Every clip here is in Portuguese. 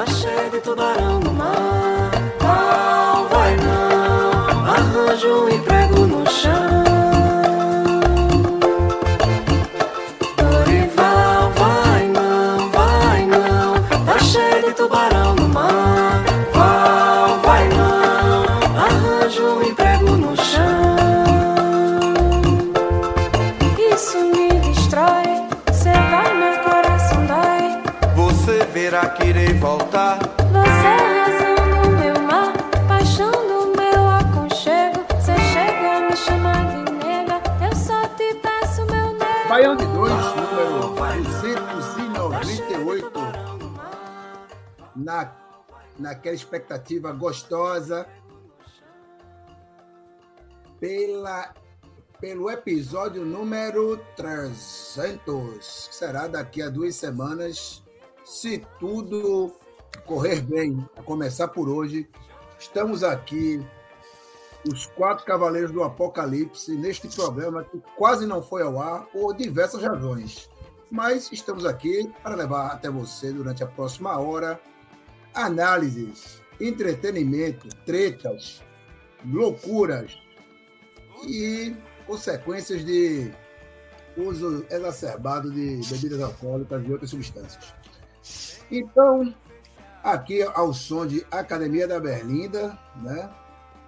Tá cheio de tubarão no mar. Não vai não. Arranjo um emprego naquela expectativa gostosa pela, pelo episódio número 300, que será daqui a duas semanas, se tudo correr bem, a começar por hoje. Estamos aqui, os quatro cavaleiros do Apocalipse, neste programa que quase não foi ao ar por diversas razões. Mas estamos aqui para levar até você durante a próxima hora análises, entretenimento, tretas, loucuras e consequências de uso exacerbado de bebidas alcoólicas e outras substâncias. Então, aqui ao som de Academia da Berlinda, né?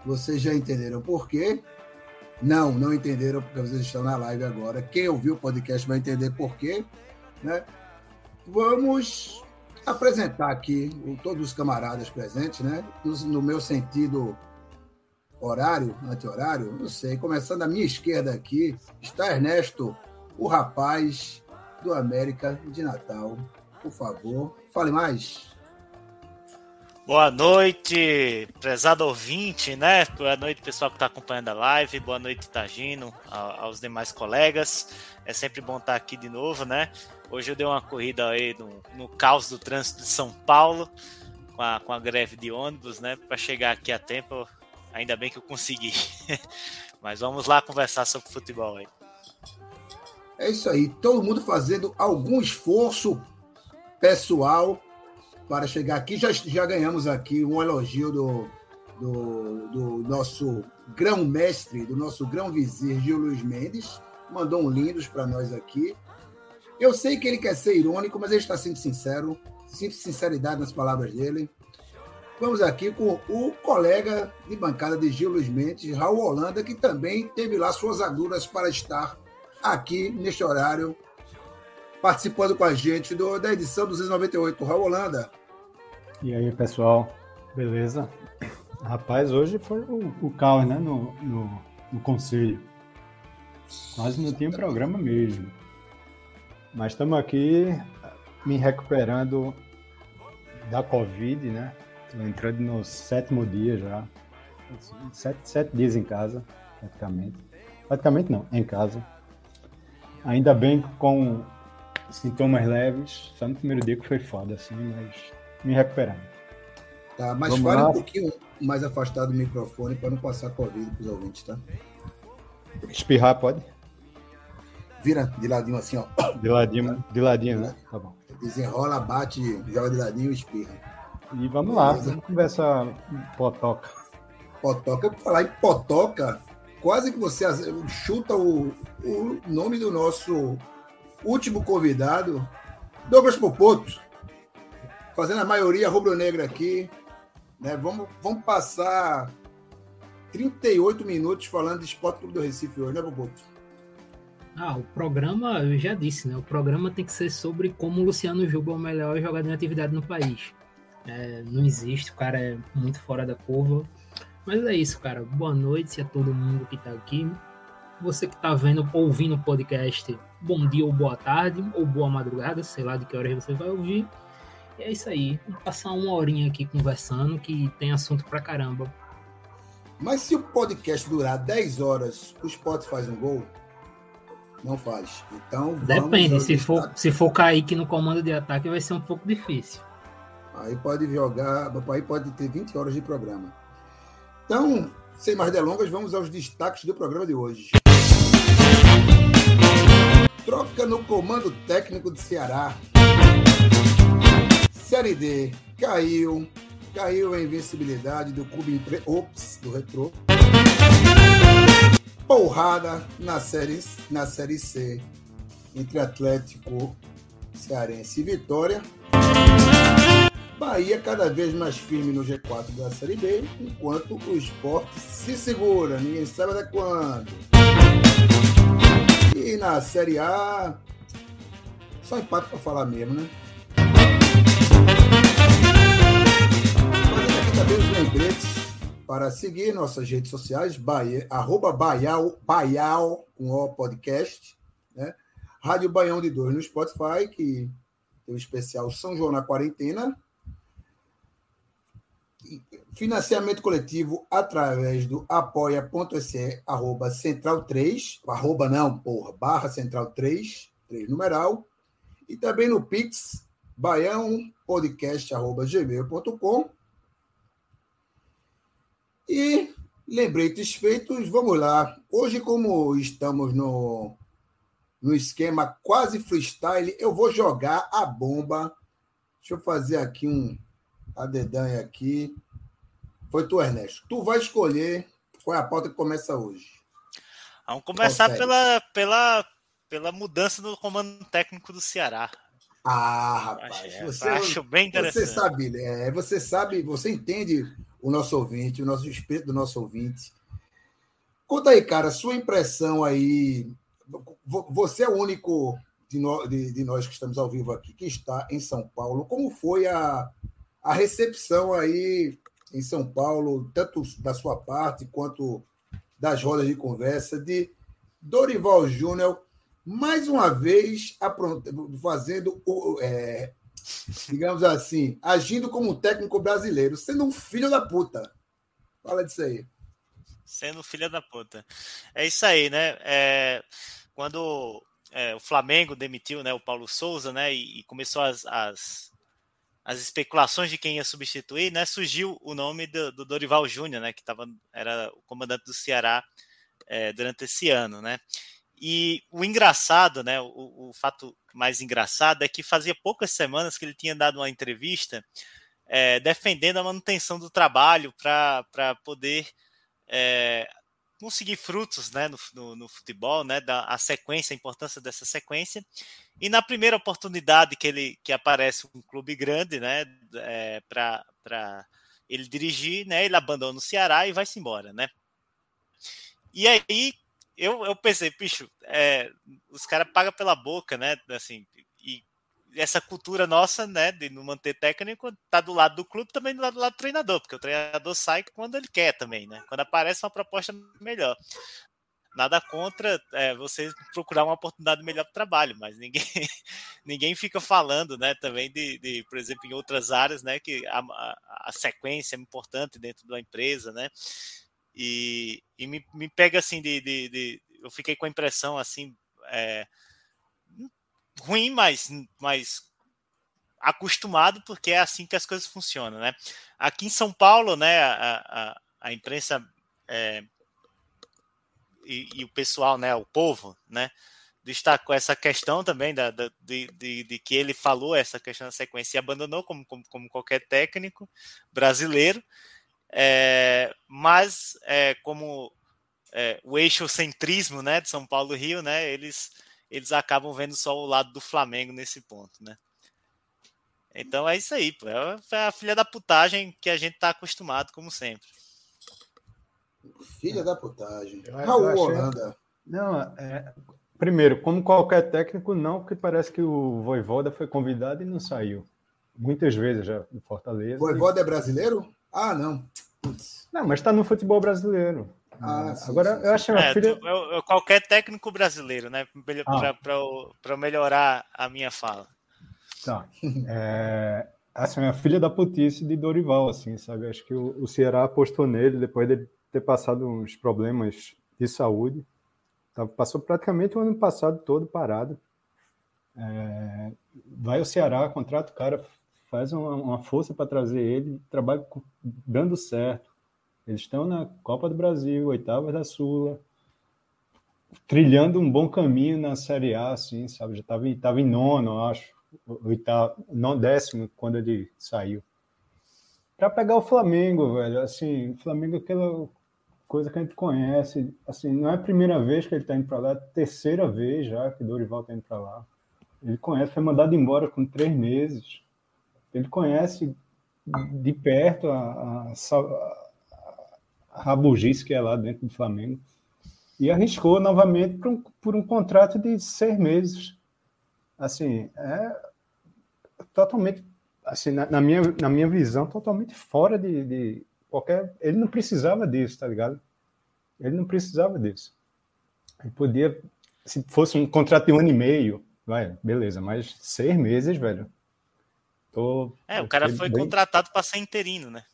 Vocês já entenderam por quê? Não, não entenderam porque vocês estão na live agora. Quem ouviu o podcast vai entender por quê, né? Vamos apresentar aqui todos os camaradas presentes, né? No, no meu sentido horário, anti-horário, não sei. Começando à minha esquerda aqui, está Ernesto, o rapaz do América de Natal. Por favor, fale mais. Boa noite, prezado ouvinte, né? Boa noite, pessoal que está acompanhando a live. Boa noite, Tagino, aos demais colegas. É sempre bom estar aqui de novo, né? Hoje eu dei uma corrida aí no, no caos do trânsito de São Paulo, com a, com a greve de ônibus, né? Para chegar aqui a tempo, ainda bem que eu consegui. Mas vamos lá conversar sobre futebol aí. É isso aí, todo mundo fazendo algum esforço pessoal para chegar aqui. Já, já ganhamos aqui um elogio do, do, do nosso grão-mestre, do nosso grão-vizir Gil Luiz Mendes. Mandou um lindos para nós aqui. Eu sei que ele quer ser irônico, mas ele está sendo sincero. Sinto sinceridade nas palavras dele. Vamos aqui com o colega de bancada de Gil Luiz Mendes, Raul Holanda, que também teve lá suas agruras para estar aqui neste horário, participando com a gente do, da edição 298. Raul Holanda, E aí, pessoal, beleza? Rapaz, hoje foi o, o caos, né, no, no, no conselho. Quase não tinha programa mesmo. Mas estamos aqui me recuperando da Covid, né? Tô entrando no sétimo dia já. Sete, sete dias em casa, praticamente. Praticamente não, em casa. Ainda bem com sintomas leves. Só no primeiro dia que foi foda, assim, mas me recuperando. tá? Mas Vamos fale lá. um pouquinho mais afastado do microfone para não passar Covid para os ouvintes, tá? Espirrar pode? Vira de ladinho assim, ó. De ladinho, de ladinho, né? Tá bom. Desenrola, bate, joga de ladinho e espirra. E vamos lá, Beleza. vamos conversar potoca. Potoca. Por falar em Potoca, quase que você chuta o, o nome do nosso último convidado, Douglas Popoto, fazendo a maioria rubro-negra aqui. Né? Vamos, vamos passar 38 minutos falando de Esporte Clube do Recife hoje, né, Popoto? Ah, o programa, eu já disse, né? O programa tem que ser sobre como o Luciano Juba é o melhor jogador em atividade no país. É, não existe, o cara é muito fora da curva. Mas é isso, cara. Boa noite a todo mundo que tá aqui. Você que está vendo, ouvindo o podcast, bom dia ou boa tarde, ou boa madrugada, sei lá de que hora você vai ouvir. E é isso aí. Vamos passar uma horinha aqui conversando, que tem assunto pra caramba. Mas se o podcast durar 10 horas, o Spot faz um gol? Não faz. Então Depende, se for, se for Kaique no comando de ataque, vai ser um pouco difícil. Aí pode jogar, aí pode ter 20 horas de programa. Então, sem mais delongas, vamos aos destaques do programa de hoje. Troca no comando técnico do Ceará. Série D caiu, caiu a invencibilidade do clube. Ops, do Retrô. Porrada na série, na série C entre Atlético Cearense e Vitória. Bahia cada vez mais firme no G4 da Série B, enquanto o esporte se segura, ninguém sabe até quando. E na Série A, só empate para falar mesmo, né? Fazendo aqui também os lembretes para seguir nossas redes sociais, Bahia, arroba Baial, Baial com o podcast, né? Rádio Baião de Dois no Spotify, que tem o especial São João na Quarentena, financiamento coletivo através do apoia.se arroba central 3, arroba não, porra, barra central 3, 3 numeral, e também no Pix, baião podcast arroba gmail.com. E lembretes feitos, vamos lá. Hoje, como estamos no, no esquema quase freestyle, eu vou jogar a bomba. Deixa eu fazer aqui um, a dedanha aqui. Foi tu, Ernesto. Tu vai escolher qual é a pauta que começa hoje. Vamos começar Consegue. pela, pela, pela mudança no comando técnico do Ceará. Ah, rapaz, Acho, você, acho bem você interessante. sabe, é, você sabe, você entende o nosso ouvinte, o nosso espírito do nosso ouvinte. Conta aí, cara, sua impressão aí. Vo- Você é o único de, nó- de- de nós que estamos ao vivo aqui que está em São Paulo. Como foi a, a recepção aí em São Paulo, tanto da sua parte quanto das rodas de conversa, de Dorival Júnior, mais uma vez fazendo é, digamos assim, agindo como técnico brasileiro, sendo um filho da puta. Fala disso aí. Sendo filha da puta. É isso aí, né? É, quando é, o Flamengo demitiu né, o Paulo Souza, né? E, e começou as, as, as especulações de quem ia substituir, né? Surgiu o nome do, do Dorival Júnior, né? Que tava, era o comandante do Ceará é, durante esse ano, né? E o engraçado, né? O, o fato mais engraçado é que fazia poucas semanas que ele tinha dado uma entrevista é, defendendo a manutenção do trabalho para poder é, conseguir frutos né, no, no, no, futebol, né, da, a sequência, a importância dessa sequência. E na primeira oportunidade que ele que aparece um clube grande, né, é, para ele dirigir, né, ele abandona o Ceará e vai-se embora, né. E aí eu, eu pensei, bicho, é, os caras pagam pela boca, né, assim, e essa cultura nossa, né, de não manter técnico, tá do lado do clube, também do lado, do treinador, porque o treinador sai quando ele quer também, né? Quando aparece uma proposta melhor. Nada contra é, você procurar uma oportunidade melhor para trabalho, mas ninguém, ninguém fica falando, né, também de, de, por exemplo, em outras áreas, né, que a, a sequência é importante dentro da empresa, né? E, e me, me pega assim de, de, de, eu fiquei com a impressão assim é, ruim, mas, mas acostumado, porque é assim que as coisas funcionam, né? Aqui em São Paulo, né, a, a, a imprensa é, e, e, o pessoal, né, o povo, né, destacou essa questão também da, da de, de, de, que ele falou essa questão da sequência e abandonou como, como, como qualquer técnico brasileiro, é, mas é, como é, o eixo centrismo, né, de São Paulo Rio, né, eles eles acabam vendo só o lado do Flamengo nesse ponto, né? Então é isso aí, pô. É a filha da putagem que a gente tá acostumado, como sempre. Filha da putagem. Eu- Raul eu achei- Holanda. Não, é, primeiro, como qualquer técnico, não, porque parece que o Voivoda foi convidado e não saiu. Muitas vezes já no Fortaleza. Voivoda é brasileiro? Ah, não. Putz. Não, mas está no futebol brasileiro. Ah, sim, Agora, sim, eu acho É, filha. qualquer técnico brasileiro, né? Ah. Para melhorar a minha fala. Tá. É, assim, a filha da putice de Dorival, assim, sabe? Acho que o, o Ceará apostou nele depois de ter passado uns problemas de saúde. Tá, passou praticamente o ano passado todo parado. É, vai ao Ceará, contrata o cara, faz uma, uma força para trazer ele, trabalha com- dando certo. Eles estão na Copa do Brasil, oitavas da Sula, trilhando um bom caminho na Série A, assim, sabe? Já estava em, tava em nono, acho, oitavo, não décimo quando ele saiu. Para pegar o Flamengo, velho, assim, o Flamengo é aquela coisa que a gente conhece, assim, não é a primeira vez que ele está indo para lá, é a terceira vez já que Dorival está indo para lá. Ele conhece, foi mandado embora com três meses. Ele conhece de perto a, a, a, rabugice que é lá dentro do Flamengo e arriscou novamente por um, por um contrato de seis meses. Assim, é totalmente, assim, na, na minha, na minha visão, totalmente fora de, de qualquer. Ele não precisava disso, tá ligado? Ele não precisava disso. Ele podia, se fosse um contrato de um ano e meio, vai, beleza, mas seis meses, velho. Tô, É, o cara foi bem- contratado para ser interino, né?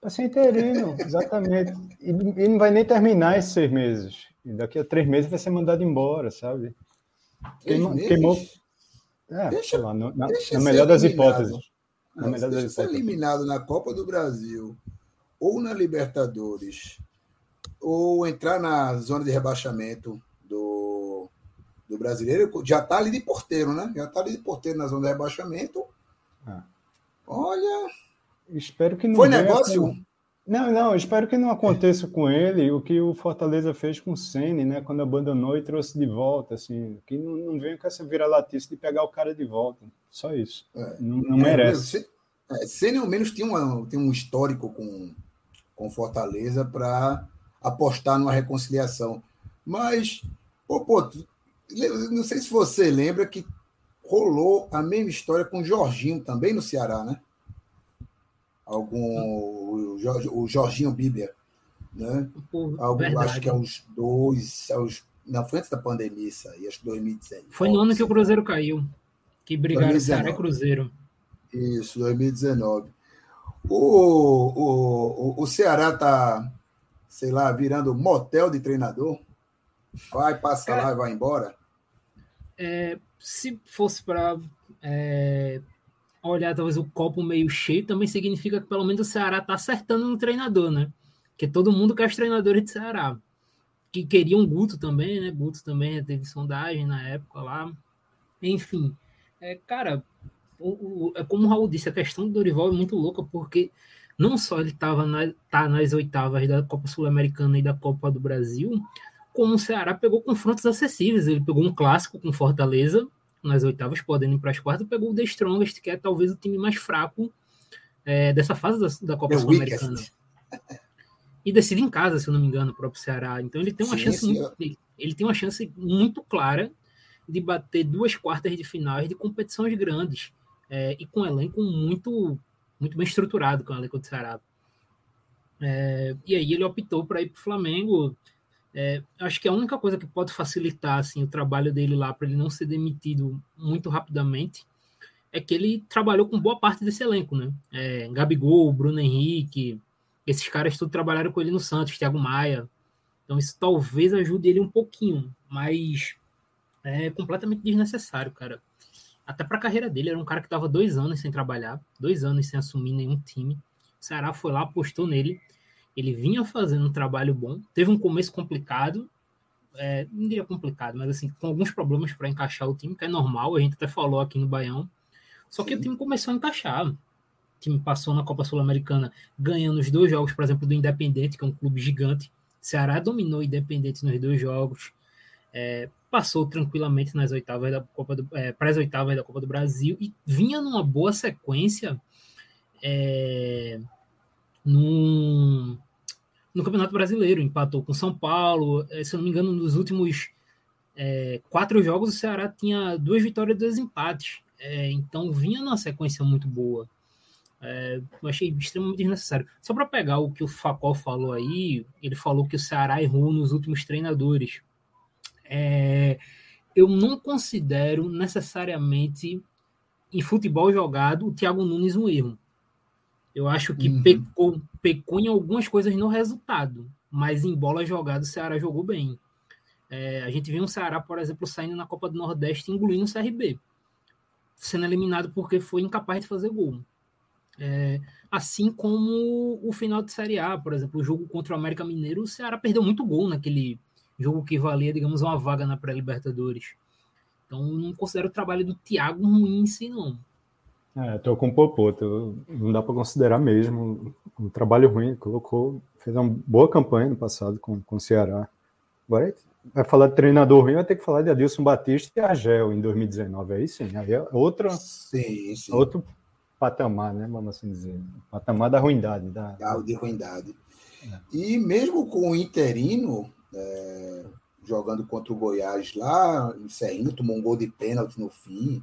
Pra ser interino, exatamente. E ele não vai nem terminar esses seis meses. E daqui a três meses vai ser mandado embora, sabe? Três Queimou- É, Deixa- sei lá, no- na, na ser melhor das eliminado. hipóteses. Na Não, melhor das ser hipóteses. eliminado na Copa do Brasil ou na Libertadores ou entrar na zona de rebaixamento do, do brasileiro, já tá ali de porteiro, né? Já tá ali de porteiro na zona de rebaixamento. Ah. Olha, Espero que não foi negócio? com- Não, não, espero que não aconteça com ele o que o Fortaleza fez com o Ceni, né? Quando abandonou e trouxe de volta, assim. Que não, não venha com essa vira-latice de pegar o cara de volta. Só isso. É. Não, não merece. Se, é, Ceni, ao menos tem, uma, tem um histórico com, com Fortaleza para apostar numa reconciliação. Mas, pô, pô, não sei se você lembra que rolou a mesma história com o Jorginho também no Ceará, né? Algum, o, Jorge- o Jorginho Bíblia, né? Verdade. acho que é uns dois, aos, não, foi antes da pandemia isso aí, acho que 2019. Foi no ano que o Cruzeiro caiu. Que brigaram 2019. Ceará e Cruzeiro. Isso, 2019. O, o, o, o Ceará tá, sei lá, virando motel de treinador. Vai, passa lá e vai embora. É, se fosse para olhar talvez o copo meio cheio, também significa que pelo menos o Ceará está acertando no treinador, né? Porque todo mundo quer os treinadores de Ceará. Que queriam Guto também, né? Guto também teve sondagem na época lá. Enfim, é, cara, o, o- é como o Raul disse, a questão do Dorival é muito louca, porque não só ele estava na, tá nas oitavas da Copa Sul-Americana e da Copa do Brasil, como o Ceará pegou confrontos acessíveis. Ele pegou um clássico com Fortaleza nas oitavas, podendo ir para as quartas, pegou o The Strongest, que é talvez o time mais fraco é, dessa fase da, da Copa Sul-Americana. E decide em casa, se eu não me engano, o próprio Ceará. Então ele tem uma Sim, chance muito, ele- ele tem uma chance muito clara de bater duas quartas de finais de competições grandes é, e com um elenco muito muito bem estruturado com o elenco do Ceará. É, e aí ele optou para ir para o Flamengo. É, acho que a única coisa que pode facilitar assim, o trabalho dele lá para ele não ser demitido muito rapidamente é que ele trabalhou com boa parte desse elenco, né? É, Gabigol, Bruno Henrique, esses caras tudo trabalharam com ele no Santos, Thiago Maia. Então isso talvez ajude ele um pouquinho, mas é completamente desnecessário, cara. Até para a carreira dele, era um cara que estava dois anos sem trabalhar, dois anos sem assumir nenhum time. O Ceará foi lá, apostou nele. Ele vinha fazendo um trabalho bom. Teve um começo complicado, é, não diria complicado, mas assim, com alguns problemas para encaixar o time, que é normal, a gente até falou aqui no Baião. Só que Sim. o time começou a encaixar. O time passou na Copa Sul-Americana ganhando os dois jogos, por exemplo, do Independente, que é um clube gigante. Ceará dominou o Independente nos dois jogos. É, passou tranquilamente nas oitavas da Copa do, é, para as oitavas da Copa do Brasil e vinha numa boa sequência é, num, no Campeonato Brasileiro. Empatou com São Paulo. É, se eu não me engano, nos últimos é, quatro jogos, o Ceará tinha duas vitórias e dois empates. É, então vinha numa sequência muito boa. É, eu achei extremamente desnecessário. Só para pegar o que o Facol falou aí, ele falou que o Ceará errou nos últimos treinadores. É, eu não considero necessariamente em futebol jogado o Thiago Nunes um erro. Eu acho que uhum. pecou, pecou em algumas coisas no resultado, mas em bola jogada o Ceará jogou bem. É, a gente viu um Ceará, por exemplo, saindo na Copa do Nordeste engolindo o CRB, sendo eliminado porque foi incapaz de fazer gol. É, assim como o final de Série A, por exemplo, o jogo contra o América Mineiro, o Ceará perdeu muito gol naquele jogo que valia, digamos, uma vaga na pré-Libertadores. Então, não considero o trabalho do Thiago ruim em si, não. É, tô com o Popô, tô, não dá para considerar mesmo um trabalho ruim. Colocou, fez uma boa campanha no passado com, com o Ceará. Agora vai falar de treinador ruim, vai ter que falar de Adilson Batista e Argel em 2019. Aí sim, aí é outra, sim, sim. outro patamar, né? Vamos assim dizer. Patamar da ruindade. Da, de ruindade. É. E mesmo com o interino é, jogando contra o Goiás lá, em Serrinho, tomou um gol de pênalti no fim,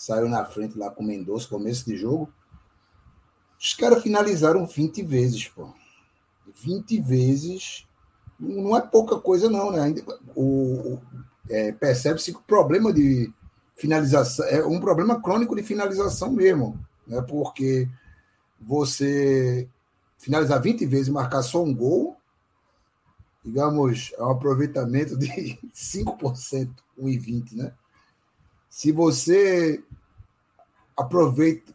saiu na frente lá com o Mendonça, começo de jogo. Os caras finalizaram 20 vezes, pô. 20 vezes não é pouca coisa, não, né? O, o é, Percebe-se que o problema de finalização é um problema crônico de finalização mesmo né? porque você finalizar 20 vezes e marcar só um gol, digamos, é um aproveitamento de 5%, 1,20%, né? Se você aproveita,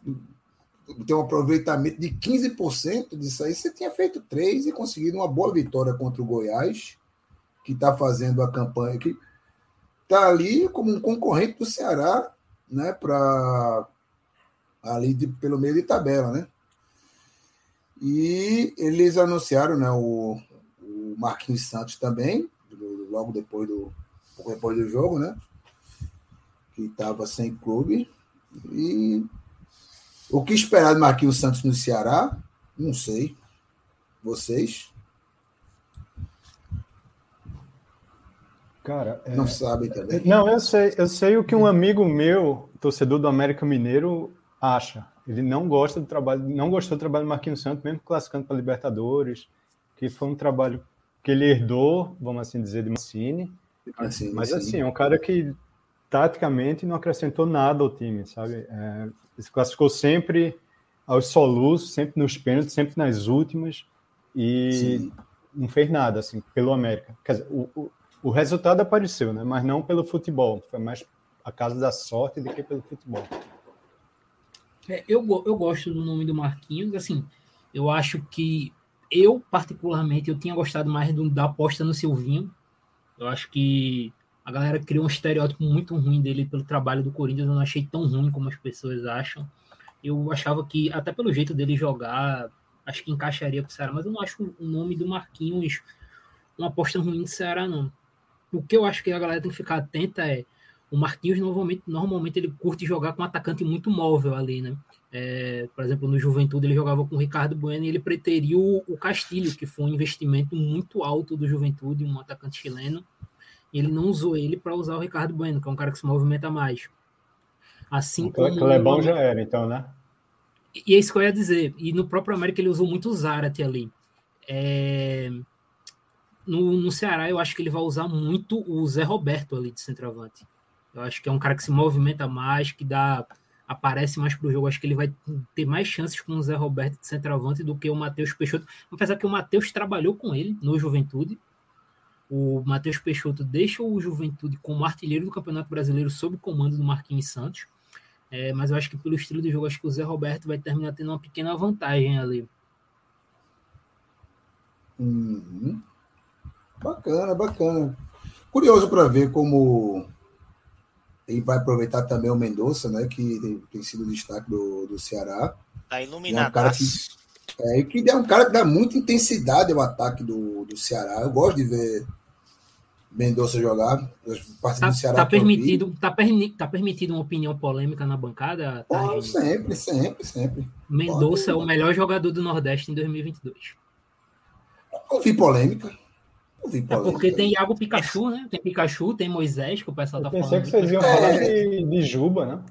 tem um aproveitamento de 15% disso aí, você tinha feito três e conseguido uma boa vitória contra o Goiás, que está fazendo a campanha, que está ali como um concorrente do Ceará, né, para ali de, pelo meio de tabela, né? E eles anunciaram, né, o, o Marquinhos Santos também, logo depois do, depois do jogo, né? Que estava sem clube. E o que esperar de Marquinhos Santos no Ceará? Não sei. Vocês? Cara, é... não sabem também. Não, eu sei, eu sei o que um amigo meu, torcedor do América Mineiro, acha. Ele não gosta do trabalho, não gostou do trabalho do Marquinhos Santos, mesmo classificando para Libertadores, que foi um trabalho que ele herdou, vamos assim dizer, de Mancini. Assim, mas sim. assim, é um cara que taticamente não acrescentou nada ao time, sabe? É, ele se classificou sempre aos soluços, sempre nos pênaltis, sempre nas últimas e sim. não fez nada assim pelo América. Quer dizer, o, o, o resultado apareceu, né? Mas não pelo futebol, foi mais a casa da sorte do que pelo futebol. É, eu, eu gosto do nome do Marquinhos, assim, eu acho que eu, particularmente, eu tinha gostado mais do, da aposta no Silvinho. Eu acho que a galera criou um estereótipo muito ruim dele pelo trabalho do Corinthians, eu não achei tão ruim como as pessoas acham. Eu achava que, até pelo jeito dele jogar, acho que encaixaria com o Ceará, mas eu não acho o nome do Marquinhos uma aposta ruim do Ceará, não. O que eu acho que a galera tem que ficar atenta é o Marquinhos normalmente, normalmente ele curte jogar com um atacante muito móvel ali, né? É, por exemplo, no Juventude ele jogava com o Ricardo Bueno e ele preteriu o Castilho, que foi um investimento muito alto do Juventude, um atacante chileno. Ele não usou ele para usar o Ricardo Bueno, que é um cara que se movimenta mais. Assim então, como. Clebão já era, então, né? E é isso que eu ia dizer. E no próprio América ele usou muito o Zarate ali. É... No, no Ceará eu acho que ele vai usar muito o Zé Roberto ali de centroavante. Eu acho que é um cara que se movimenta mais, que dá aparece mais para o jogo. Acho que ele vai ter mais chances com o Zé Roberto de centroavante do que o Matheus Peixoto. Apesar que o Matheus trabalhou com ele no Juventude. O Matheus Peixoto deixa o Juventude como artilheiro do Campeonato Brasileiro sob o comando do Marquinhos Santos. É, mas eu acho que pelo estilo de jogo, acho que o Zé Roberto vai terminar tendo uma pequena vantagem ali. Uhum. Bacana, bacana. Curioso para ver como ele vai aproveitar também o Mendonça, né? Que tem, tem sido o destaque do, do Ceará. Tá iluminado. É um cara que, é, que é um cara que dá muita intensidade ao ataque do, do Ceará. Eu gosto de ver Mendonça jogar. Tá, Ceará tá permitido, tá, perni, tá permitido uma opinião polêmica na bancada? Tá, oh, sempre, sempre, sempre. Mendonça é o melhor jogador do Nordeste em 2022. Não vi polêmica. É porque tem Iago Pikachu, né? Tem Pikachu, tem Moisés, que o pessoal tá eu pensei falando. que vocês iam falar de, de Juba, né?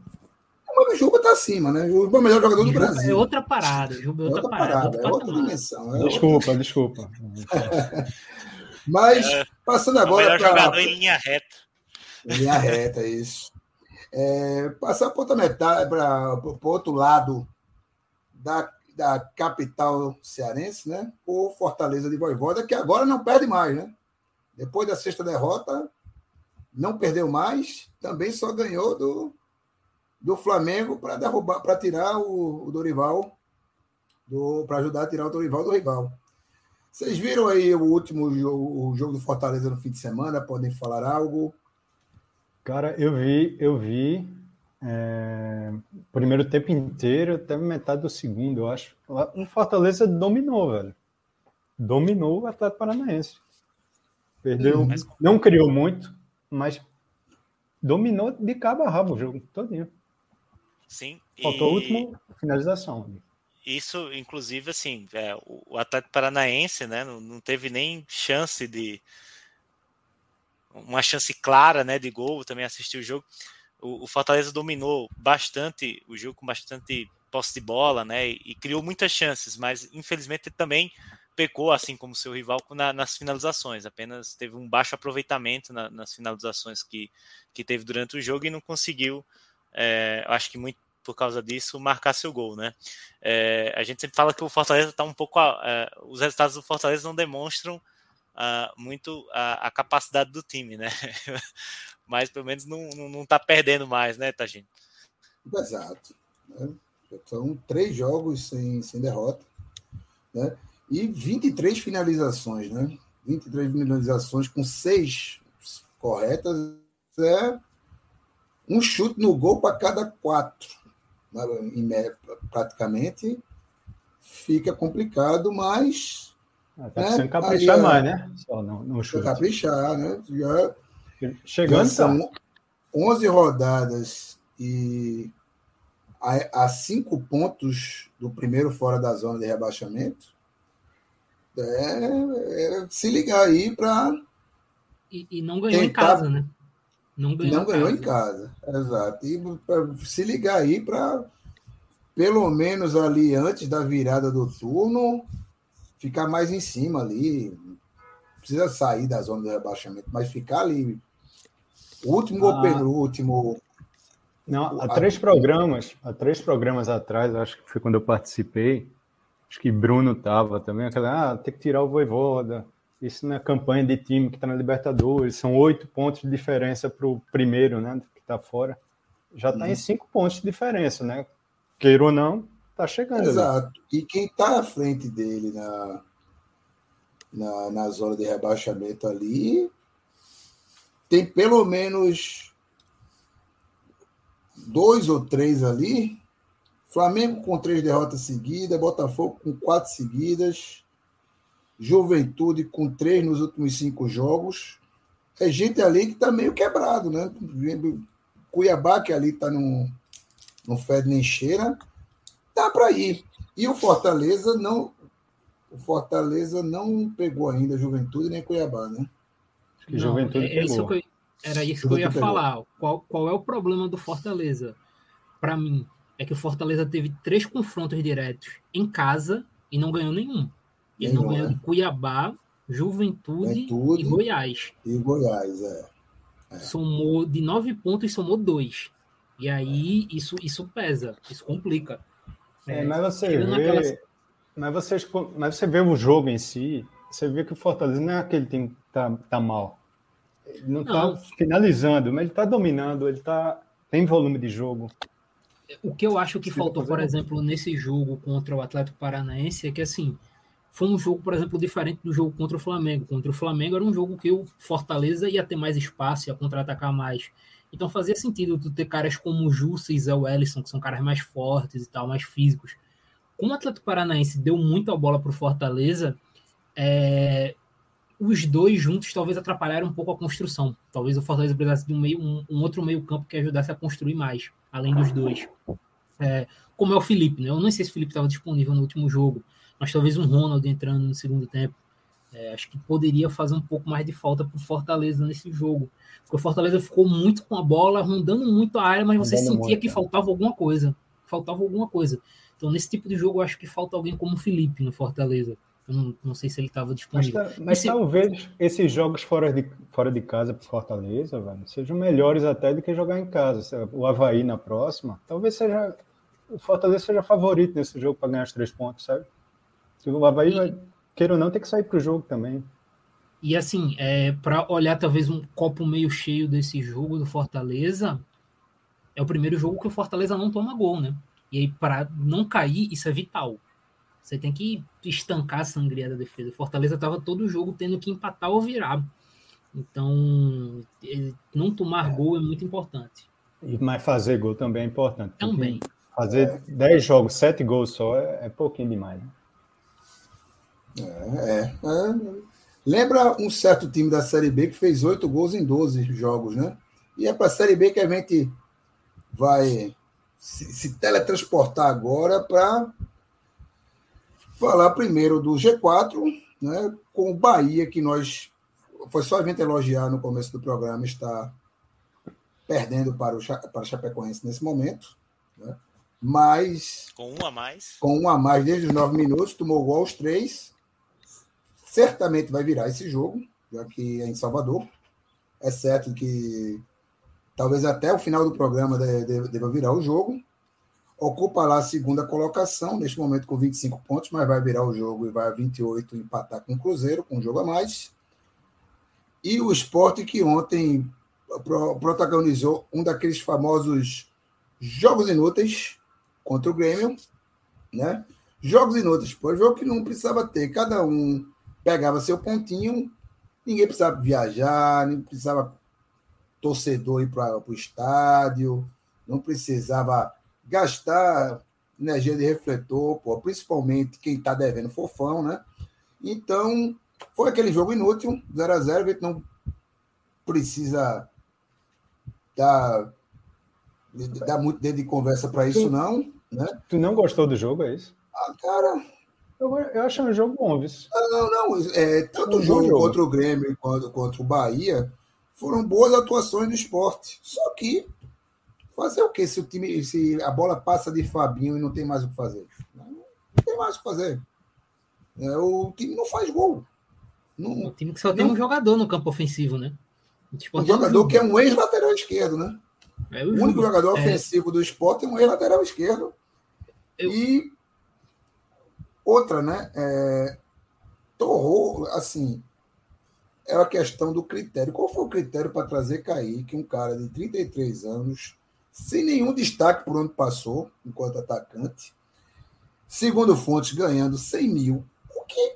Mas o Juba tá acima, né? O Juba é o melhor jogador do Juba Brasil. É outra parada. Juba é É outra, outra parada. parada, é outra dimensão. é Desculpa, desculpa. Mas, É, passando É o agora melhor jogador para em linha reta. linha reta, é isso. É, passar para outra metade, para o outro lado da, da capital cearense, né? O Fortaleza de Voivoda, que agora não perde mais, né? Depois da sexta derrota, não perdeu mais, também só ganhou do, do Flamengo para derrubar, para tirar o, o Dorival, para ajudar a tirar o Dorival do rival. Vocês viram aí o último jogo, o jogo do Fortaleza no fim de semana? Podem falar algo? Cara, eu vi, eu vi é, primeiro tempo inteiro, até metade do segundo, eu acho. O Fortaleza dominou, velho. Dominou o Atlético Paranaense. Perdeu, Mas- não criou muito, mas dominou de cabo a rabo o jogo todinho. Sim. Faltou e- última finalização. Isso, inclusive, assim, é, o o Atlético Paranaense, né, não, não teve nem chance de uma chance clara, né, de gol. Também assisti o jogo. O, o Fortaleza dominou bastante o jogo com bastante posse de bola, né, e, e criou muitas chances, mas infelizmente também pecou, assim como seu rival, na- nas finalizações. Apenas teve um baixo aproveitamento na- nas finalizações que, que teve durante o jogo e não conseguiu, é, acho que muito por causa disso, marcar seu gol, né? É, a gente sempre fala que o Fortaleza está um pouco. é, os resultados do Fortaleza não demonstram ah, muito a, a capacidade do time, né? Mas pelo menos não, não tá perdendo mais, né, Tagino? Exato. né? São três jogos sem, sem derrota. Né? E 23 finalizações, né? 23 finalizações com seis corretas. É um chute no gol para cada quatro. Né? Em praticamente fica complicado, mas Ah, Tá É, precisando caprichar aí, mais, né? Só no, no precisa chute. caprichar, né? Já, Chegando, Já tá. são 11 rodadas e a, a cinco pontos do primeiro fora da zona de rebaixamento. É, é se ligar aí para. E, e não ganhou em Tentar- casa, né? Não ganhou, Não ganhou em casa. Exato. E se ligar aí para, pelo menos ali antes da virada do turno, ficar mais em cima ali. Não precisa sair da zona de rebaixamento, mas ficar ali. Último ou Ah. penúltimo. Não, há três programas, há três programas atrás, acho que foi quando eu participei, acho que Bruno tava também, aquela, ah, tem que tirar o Voivoda, isso na campanha de time que está na Libertadores, são oito pontos de diferença para o primeiro, né, que está fora, já está Uhum. em cinco pontos de diferença, né, queira ou não, tá chegando ali. Exato. E quem está à frente dele na, na, na zona de rebaixamento ali tem pelo menos dois ou três ali. Flamengo com três derrotas seguidas, Botafogo com quatro seguidas, Juventude com três nos últimos cinco jogos. É gente ali que está meio quebrado, né? Cuiabá, que ali está no, no fede nem cheira, dá para ir. E o Fortaleza não. O Fortaleza não pegou ainda Juventude nem Cuiabá, né? Acho que Juventude é, isso eu- era isso que eu ia Juventude pegou. falar. Qual, qual é o problema do Fortaleza? Para mim, é que o Fortaleza teve três confrontos diretos em casa e não ganhou nenhum. Ele não né? de Cuiabá, Juventude, Juventude. e Goiás. E Goiás, é. Somou de nove pontos, somou dois. E aí isso, isso pesa, isso complica. É, mas você vê, naquelas- mas, vocês, mas você vê o jogo em si, você vê que o Fortaleza não é aquele time que tá, tá mal. Ele não, Não. tá finalizando, mas ele tá dominando, ele tá tem volume de jogo. O que eu acho que Precisa faltou, fazer por exemplo, nesse jogo contra o Atlético Paranaense é que assim foi um jogo, por exemplo, diferente do jogo contra o Flamengo. Contra o Flamengo era um jogo que o Fortaleza ia ter mais espaço, ia contra-atacar mais. Então fazia sentido tu ter caras como o Jussa e Zé Wellison, que são caras mais fortes e tal, mais físicos. Como o Atlético Paranaense deu muita bola pro Fortaleza, é, os dois juntos talvez atrapalharam um pouco a construção. Talvez o Fortaleza precisasse de um, meio, um, um outro meio campo que ajudasse a construir mais, além dos dois. É, como é o Felipe, né? Eu não sei se o Felipe estava disponível no último jogo, mas talvez um Ronald entrando no segundo tempo. É, acho que poderia fazer um pouco mais de falta para o Fortaleza nesse jogo. Porque o Fortaleza ficou muito com a bola, rondando muito a área, mas você Rondando sentia muito, que é. faltava alguma coisa. Faltava alguma coisa. Então, nesse tipo de jogo, eu acho que falta alguém como o Felipe no Fortaleza. Eu não, não sei se ele estava Mas, disponível. tá- mas Esse- talvez esses jogos fora de, fora de casa para Fortaleza, velho, sejam melhores até do que jogar em casa. O Havaí na próxima, talvez seja. O Fortaleza seja favorito nesse jogo para ganhar os três pontos, sabe? Se o Havaí, vai, queira ou não, tem que sair para o jogo também. E assim, é, para olhar talvez um copo meio cheio desse jogo do Fortaleza, é o primeiro jogo que o Fortaleza não toma gol, né? E aí, para não cair, isso é vital. Você tem que estancar a sangria da defesa. O Fortaleza estava todo o jogo tendo que empatar ou virar. Então, não tomar gol é muito importante. Mas fazer gol também é importante. Também. Fazer 10 jogos, 7 gols só é, é pouquinho demais. Né? É, é. Lembra um certo time da Série B que fez oito gols em 12 jogos, né? E é para a Série B que a gente vai se, se teletransportar agora para falar primeiro do G4, né? Com o Bahia, que nós. Foi só a gente elogiar no começo do programa, está perdendo para o para a Chapecoense nesse momento, né? Mas Com um a mais. com um a mais desde os nove minutos, tomou gol aos três. Certamente vai virar esse jogo, já que é em Salvador. É certo que talvez até o final do programa de- de- deva virar o jogo. Ocupa lá a segunda colocação, neste momento com 25 pontos, mas vai virar o jogo e vai a 28 empatar com o Cruzeiro, com um jogo a mais. E o esporte que ontem pro- protagonizou um daqueles famosos jogos inúteis contra o Grêmio, né? Jogos inúteis, pô, jogo que não precisava ter, cada um pegava seu pontinho, ninguém precisava viajar, nem precisava torcedor ir para o estádio, não precisava gastar energia de refletor, pô, principalmente quem está devendo fofão, né? Então, foi aquele jogo inútil, 0 a 0 a gente não precisa dar, dar muito dedo de conversa para isso, não, né? Tu não gostou do jogo, é isso? Ah, cara, Eu, eu acho um jogo bom, viu? Não, não. É, tanto Um o bom jogo jogo. contra o Grêmio quanto contra o Bahia foram boas atuações do esporte. Só que fazer o quê se o time, se a bola passa de Fabinho e não tem mais o que fazer? Não, não tem mais o que fazer. É, o time não faz gol. Um Não, time que só tem Não. um jogador no campo ofensivo, né? O um jogador não que é um ex-lateral esquerdo, né? É O único jogador É. ofensivo do esporte é um ex-lateral esquerdo. Eu- E outra, né? É, torrou, assim, é a questão do critério. Qual foi o critério para trazer Kaique, um cara de 33 anos, sem nenhum destaque por onde passou, enquanto atacante? Segundo fontes, ganhando 100 mil. O que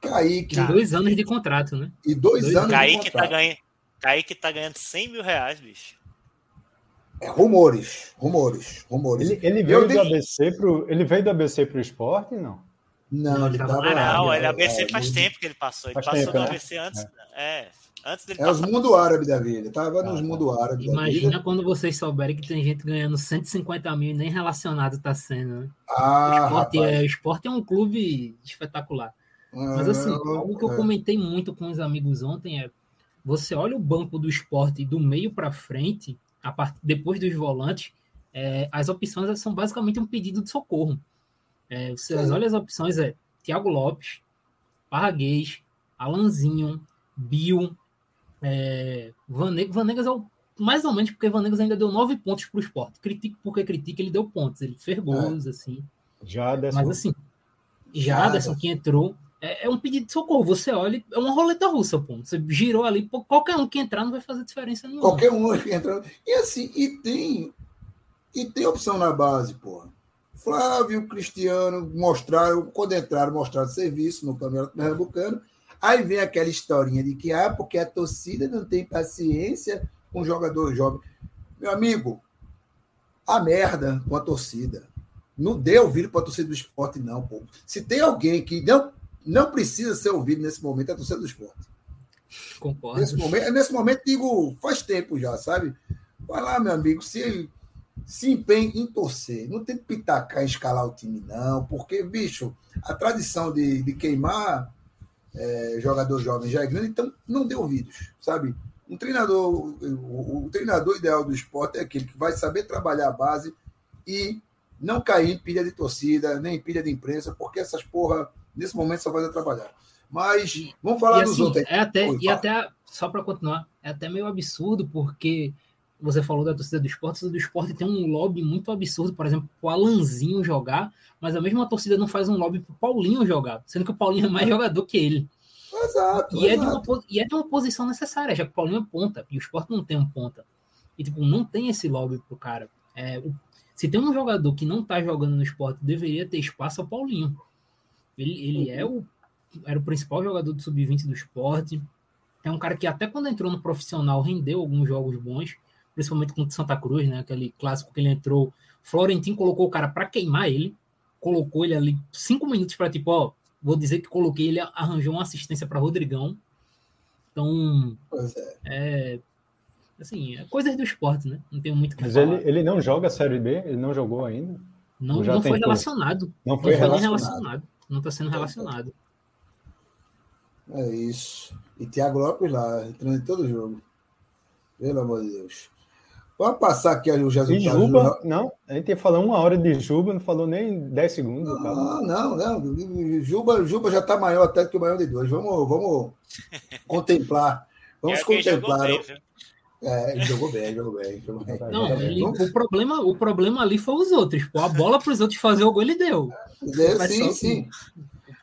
Kaique Tem dois anos de contrato, né? e dois, dois- anos de Kaique tá, contrato. ganha... Kaique tá ganhando 100 mil reais, bicho. É, rumores, rumores, rumores. Ele, ele veio do ABC pro. Ele veio do ABC pro esporte, não? Não, Não, ele ele tava estava Ah, lá, não, é, ele ABC é, faz no- tempo que ele passou. Ele Faz passou tempo, no né? ABC antes. É. Antes dele É os passar. mundo árabe da vida. Tava nos Ah, tá. mundo árabe da Imagina vida. quando vocês souberem que tem gente ganhando 150 mil e nem relacionado tá sendo, né? Ah, o, esporte é, o esporte é um clube espetacular. Mas assim, algo que eu é. comentei muito com os amigos ontem é: você olha o banco do esporte do meio para frente, part... depois dos volantes, é, as opções são basicamente um pedido de socorro. É, você Sim. olha as opções, é Thiago Lopes, Parraguês, Alanzinho, Bill, é, Vanegas. Vanegas é o mais ou menos porque Vanegas ainda deu nove pontos para o esporte. Critico porque critica, ele deu pontos, ele fez gols, assim. Já dessa. Mas assim, já Nada. Aderson que entrou, é, é um pedido de socorro. Você olha, é uma roleta russa, pô. Você girou ali, pô, qualquer um que entrar não vai fazer diferença nenhuma. Qualquer um que entrando. E assim, e tem, e tem opção na base, porra. Flávio, Cristiano mostraram, quando entraram, mostraram serviço no Campeonato Pernambucano. Aí vem aquela historinha de que, ah, porque a torcida não tem paciência com jogador jovem. Meu amigo, a merda com a torcida. Não dê ouvido para a torcida do esporte, não, pô. Se tem alguém que não, não precisa ser ouvido nesse momento, é a torcida do esporte. Concordo. Nesse momento, nesse momento, digo, faz tempo já, sabe? Vai lá, meu amigo, se, se empenhe em torcer. Não tem que pitacar, escalar o time, não, porque, bicho, a tradição de, de queimar é, jogador jovem já é grande, então não dê ouvidos, sabe? Um treinador, o, o treinador ideal do esporte é aquele que vai saber trabalhar a base e não cair em pilha de torcida, nem em pilha de imprensa, porque essas porra, nesse momento, só vai trabalhar. Mas vamos falar e, dos assim, outros. É até, Oi, e fala. até, só para continuar, é até meio absurdo, porque você falou da torcida do esporte, a torcida do esporte tem um lobby muito absurdo, por exemplo, o Alanzinho jogar, mas a mesma torcida não faz um lobby pro Paulinho jogar, sendo que o Paulinho é mais jogador que ele. Exato. E é, de exato. uma, e é de uma posição necessária, já que o Paulinho é ponta, e o esporte não tem um ponta. E, tipo, não tem esse lobby pro cara. É, se tem um jogador que não tá jogando no esporte, deveria ter espaço ao Paulinho. Ele, ele é o, era o principal jogador do sub-20 do esporte. É um cara que até quando entrou no profissional rendeu alguns jogos bons, principalmente contra o Santa Cruz, né? Aquele clássico que ele entrou. Florentino colocou o cara para queimar ele, colocou ele ali cinco minutos para tipo, ó, vou dizer que coloquei ele, arranjou uma assistência para Rodrigão. Então, Pois é. é assim, é coisas do esporte, né? Não tenho muito o que Mas falar. ele, ele não joga a Série B? Ele não jogou ainda? não não foi relacionado. Não Não foi nem relacionado. relacionado. Não está sendo relacionado. É isso. E Thiago Lopes lá, entrando em todo jogo. Pelo amor de Deus. Vamos passar aqui os E resultados. Juba, não, a gente ia falar uma hora de Juba, não falou nem 10 segundos. Não, não, não. Juba, Juba já está maior até que o maior de dois. Vamos, vamos contemplar. Vamos jogou contemplar. bem? É, ele jogou bem, jogou bem. Jogou bem. Não, bem. ele- o, problema, o problema ali foi os outros. Pô, a bola para os outros fazer o gol ele deu. É, Mas sim, só sim.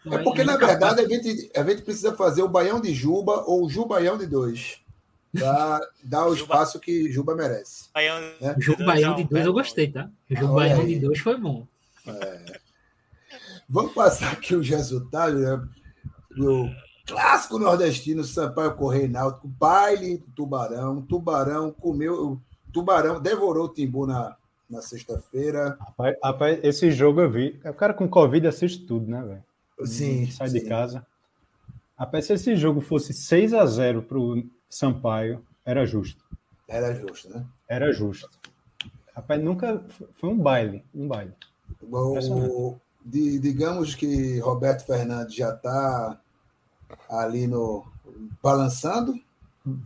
É Mas porque, na verdade, a gente, a gente precisa fazer o baião de Juba ou o Jubaião de dois. Para dar o Juba- espaço que Juba merece. Baião, É. O jogo Baião de dois eu né? gostei, tá? O Ah, jogo olha Baião de dois foi bom. Vamos passar aqui os resultados né? do clássico nordestino Sampaio Correia Náutico, baile do Tubarão. Tubarão comeu, Tubarão devorou o Timbu na, na sexta-feira. Rapaz, rapaz, esse jogo eu vi. O cara com Covid assiste tudo, né, velho? Sim, Sai sim. de casa. Rapaz, se esse jogo fosse 6 a 0 pro Sampaio, era justo. Era justo, né? Era justo. Rapaz, nunca. Foi um baile. Um baile. O, di- digamos que Roberto Fernandes já está ali no balançando.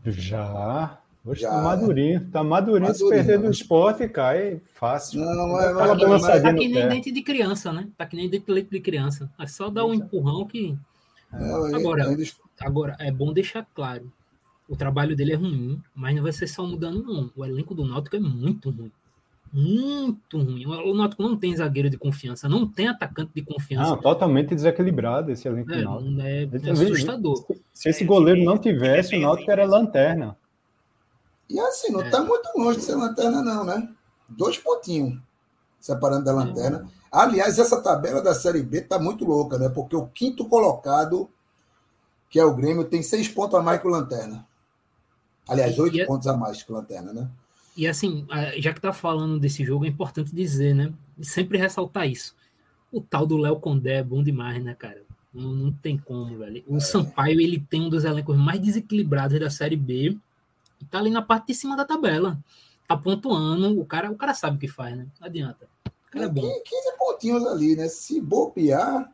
Já. Hoje Já, tá madurinho. Tá madurinho. Se Madurinho, perder né? do esporte, cai fácil. Não, é, Aquela mas- balançadinha Tá que nem pé. dente de criança, né? Tá que nem dente de leite de criança. É só dar um empurrão que. não, ainda- Agora- ainda- Agora, é bom deixar claro. O trabalho dele é ruim, mas não vai ser só mudando, não. O elenco do Náutico é muito ruim. Muito ruim. O Náutico não tem zagueiro de confiança, não tem atacante de confiança. Não, totalmente desequilibrado esse elenco é, Náutico. é- é assustador. Se esse goleiro não tivesse, o Náutico era lanterna. E assim, não É. está muito longe de ser lanterna, não, né? Dois pontinhos separando da É. lanterna. Aliás, essa tabela da Série B tá muito louca, né? Porque o quinto colocado, que é o Grêmio, tem seis pontos a mais que o Lanterna. Aliás, oito é- pontos a mais que o Lanterna, né? E assim, já que tá falando desse jogo, é importante dizer, né? Sempre ressaltar isso. O tal do Léo Condé é bom demais, né, cara? Não, não tem como, velho. É. O Sampaio, ele tem um dos elencos mais desequilibrados da Série B e tá ali na parte de cima da tabela. Tá pontuando, o cara, o cara sabe o que faz, né? Não adianta. O cara é bom. 15 pontinhos ali, né? Se bobear,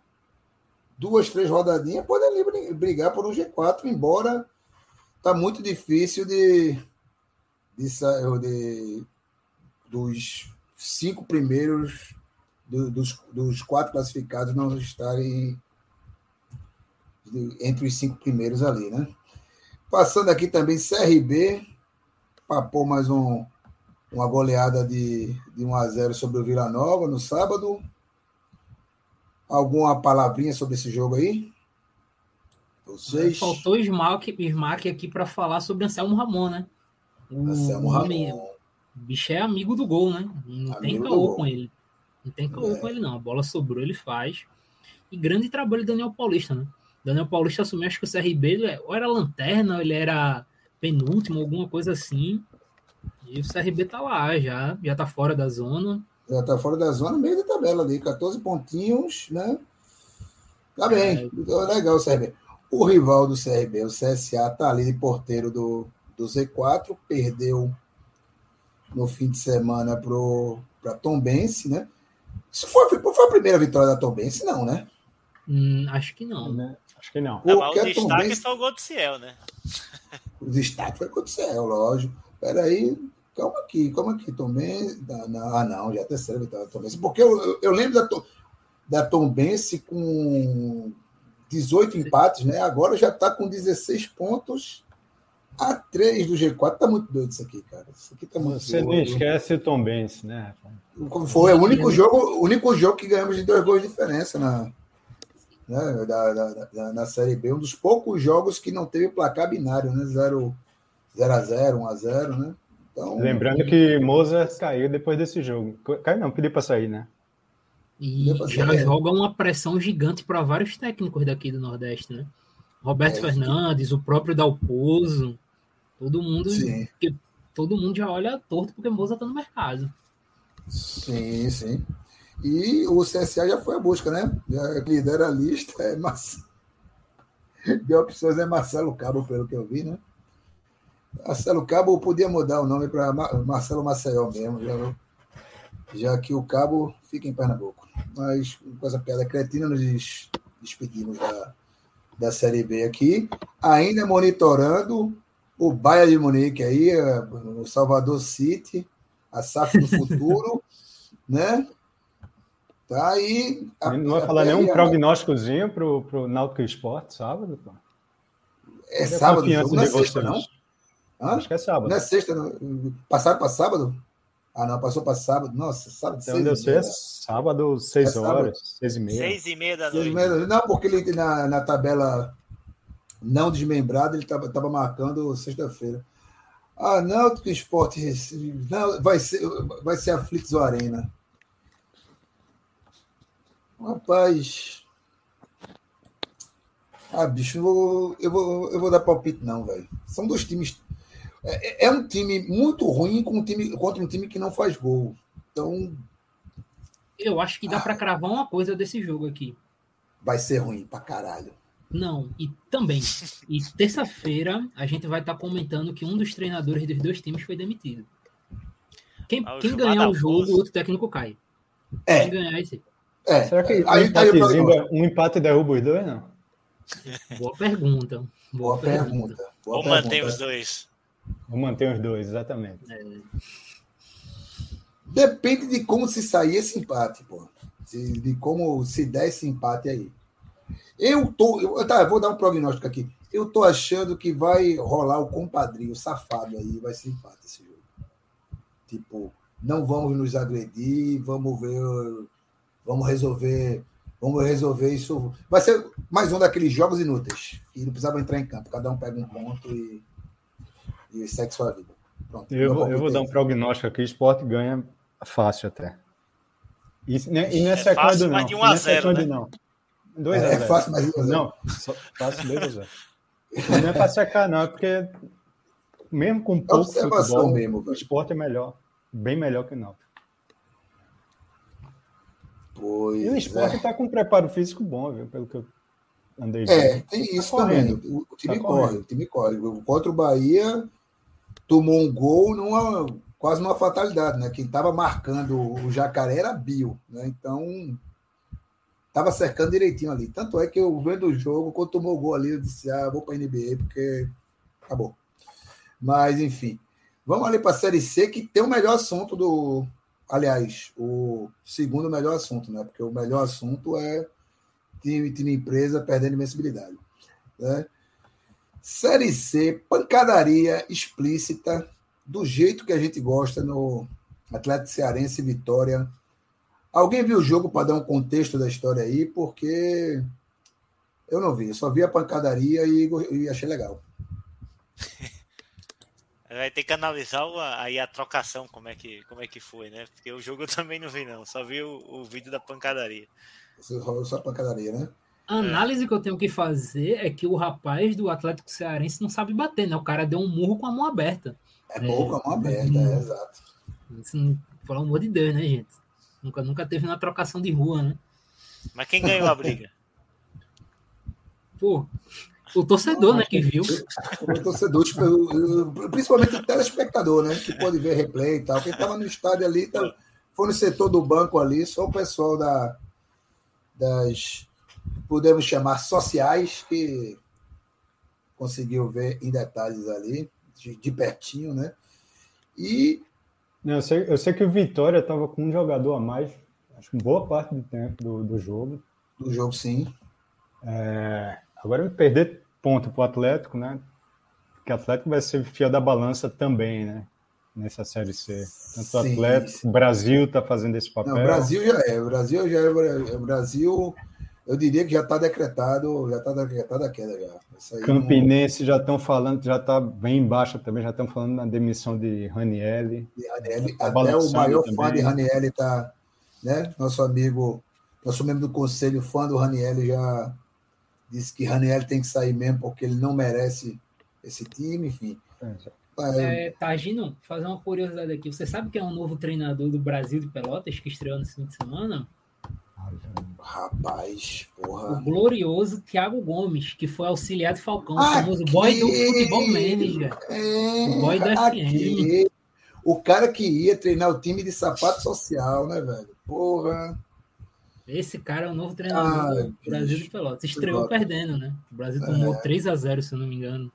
duas, três rodadinhas, pode ali bri- brigar por um G4, embora tá muito difícil de, de, sa- de dos cinco primeiros, do- dos, dos quatro classificados não estarem de- entre os cinco primeiros ali, né? Passando aqui também CRB, papou mais um, uma goleada de, de 1 a 0 sobre o Vila Nova no sábado. Alguma palavrinha sobre esse jogo aí? Vocês? Faltou o Smack aqui para falar sobre Anselmo Ramon, né? O Anselmo homem- Ramon. O bicho é amigo do gol, né? Não tem Amigo do caô com ele. Não tem caô É. com ele, não. A bola sobrou, ele faz. E grande trabalho do Daniel Paulista, né? Daniel Paulista assumiu, acho que o CRB ele é- ou era lanterna, ou ele era penúltimo, alguma coisa assim. E o CRB tá lá, já, já tá fora da zona. Já tá fora da zona, meio da tabela ali, 14 pontinhos, né? Tá bem, Então, legal o CRB. O rival do CRB, o CSA, tá ali de porteiro do, do Z4, perdeu no fim de semana pro, pra Tombense, né? Isso foi, foi a primeira vitória da Tombense, não, né? Hum, acho que não. Né? Acho que não. O Qualquer destaque Tombense- foi o gol do Ciel, né? O destaque foi o Céu, lógico. Peraí, calma aqui, calma aqui, Tombense. Ah, não, ah, não, já é a terceira vitória da Tombense. Porque eu, eu, lembro da, To- da Tombense com 18 empates, né? Agora já está com 16 pontos a 3 do G4. Tá muito doido isso aqui, cara. Isso aqui tá muito Você doido. esquece o Tom Benz, né? Foi o único jogo, o único jogo que ganhamos de dois gols de diferença na, né, da, da, da- na Série B. Um dos poucos jogos que não teve placar binário, né? 0 a 0 1 a 0 né? Então, Lembrando que Mozart caiu depois desse jogo. Caiu não, pediu para sair, né? E já joga uma pressão gigante para vários técnicos daqui do Nordeste, né? Roberto É, Fernandes, o próprio Dalpozo, todo mundo, Sim. que, todo mundo já olha torto porque Moza tá no mercado. Sim, sim. E o CSA já foi à busca, né? Já lidera a lista, é Marcelo. De opções é Marcelo Cabo, pelo que eu vi, né? Marcelo Cabo podia mudar o nome para Marcelo Maceió mesmo, já, já que o Cabo fica em Pernambuco. Mas, com essa piada cretina, nos des- despedimos da, da Série B aqui. Ainda monitorando o Bayern de Munique aí, eh, o Salvador City, a SAF do futuro, né? Tá aí. a- Não vai falar nenhum prognósticozinho pro, pro Náutico Esporte sábado? Pô. É a sábado, o jogo, não é sexta, não? Hã? Acho que é sábado. Não é sexta, não. Passaram para sábado? Ah, não, passou para sábado. Nossa, sábado, Até seis onde eu sei é meia. sábado, seis É sábado. horas, seis e meia. Seis e meia da Seis e noite. meia. Não, porque ele na, na tabela não desmembrada, ele estava marcando sexta-feira. Ah, Náutico Esporte Recife. Não, vai ser, vai ser a Flix Arena. Rapaz. Ah, bicho, eu vou, eu vou, eu vou dar palpite, não, velho. São dois times. É, é um time muito ruim com um time, contra um time que não faz gol. Então, Eu acho que dá Ah. para cravar uma coisa desse jogo aqui. vai ser ruim pra caralho. Não, e também. E terça-feira a gente vai estar comentando que um dos treinadores dos dois times foi demitido. Quem, Ah, o quem ganhar o jogo, o outro técnico cai. É. Quem ganhar esse. É, Será que um, aí tá empatezinho um empate derruba os dois, não? Boa pergunta. Boa pergunta. Boa Ou mantém pergunta. os dois? Vou manter os dois, exatamente. Depende de como se sair esse empate, pô. De, de como se der esse empate aí. Eu tô. Eu, tá, eu vou dar um prognóstico aqui. Eu tô achando que vai rolar o compadrinho safado aí, vai ser empate esse jogo. Tipo, não vamos nos agredir, vamos ver. Vamos resolver. Vamos resolver isso. Vai ser mais um daqueles jogos inúteis. Que não precisava entrar em campo. Cada um pega um ponto e, e segue sua vida. Pronto. Eu, vou- eu vou palpite dar é um prognóstico aqui, o Esporte ganha fácil até. E, e não é, É secando, fácil, não. mas de um Não a é zero, secando, né? não. 2 É, é 0. fácil, mas não. Não, só, fácil 2 a 0. Não é para secar, não, é porque mesmo com pouco futebol, mesmo, o esporte é melhor. Bem melhor que o Náutico. Pois E o esporte é. está com um preparo físico bom, viu? Pelo que eu andei É, vendo. tem isso Tá correndo. também. O, o time Tá corre, correndo. o time corre. Contra o Bahia, tomou um gol numa quase numa fatalidade, né? Quem estava marcando o Jacaré era Bio, né? Então estava cercando direitinho ali. Tanto é que eu vendo o jogo, quando tomou o gol ali, eu disse: ah, vou para NBA porque acabou. Mas enfim, vamos ali para a Série C que tem o melhor assunto do, aliás, o segundo melhor assunto, né? Porque o melhor assunto é time, time empresa perdendo invencibilidade. Né? Série C, pancadaria explícita, do jeito que a gente gosta no Atlético Cearense Vitória. Alguém viu o jogo para dar um contexto da história aí? Porque eu não vi, eu só vi a pancadaria e, e achei legal. Vai ter que analisar aí a trocação, como é, que, como é que foi, né? Porque o jogo eu também não vi, não. Só vi o, o vídeo da pancadaria. Só, só pancadaria, né? A análise que eu tenho que fazer é que o rapaz do Atlético Cearense não sabe bater, né? O cara deu um murro com a mão aberta. É pouco, a mão aberta, é, exato. Isso não- pelo amor de Deus, né, gente? Nunca, nunca teve uma trocação de rua, né? Mas quem ganhou a briga? Pô, o torcedor, né, que viu. O torcedor, tipo, principalmente o telespectador, né? Que pode ver replay e tal. Quem estava no estádio ali, tá- foi no setor do banco ali, só o pessoal da, das, podemos chamar sociais, que conseguiu ver em detalhes ali, de, de pertinho, né? E eu, sei, eu sei que o Vitória estava com um jogador a mais, acho que boa parte do tempo do, do jogo. do jogo, sim. É, agora perder ponto para o Atlético, né? Porque o Atlético vai ser fio da balança também, né? Nessa Série C. Tanto o Sim. Atlético, o Brasil está fazendo esse papel. Não, o Brasil já é. O Brasil já é. O Brasil, eu diria que já está decretado, já está decretada a queda já. Aí não- Campinense já estão falando, já está bem embaixo também, já estão falando na demissão de Ranielli. de Ranielli, Tá até o maior fã também. de Ranielli está, né? Nosso amigo, nosso membro do conselho, fã do Ranielli, já disse que Ranielli tem que sair mesmo porque ele não merece esse time, enfim. É, É, Tagino, fazer uma curiosidade aqui. Você sabe quem é o novo treinador do Brasil de Pelotas que estreou nesse fim de semana? Rapaz, O porra. glorioso Thiago Gomes, que foi auxiliar de Falcão, o famoso boy do futebol manager. É, O boy da aqui, o cara que ia treinar o time de sapato social, né, velho? Porra. Esse cara é o novo treinador Ah, do Brasil de Pelotas. Estreou perdendo, né? O Brasil tomou 3 a 0 se eu não me engano.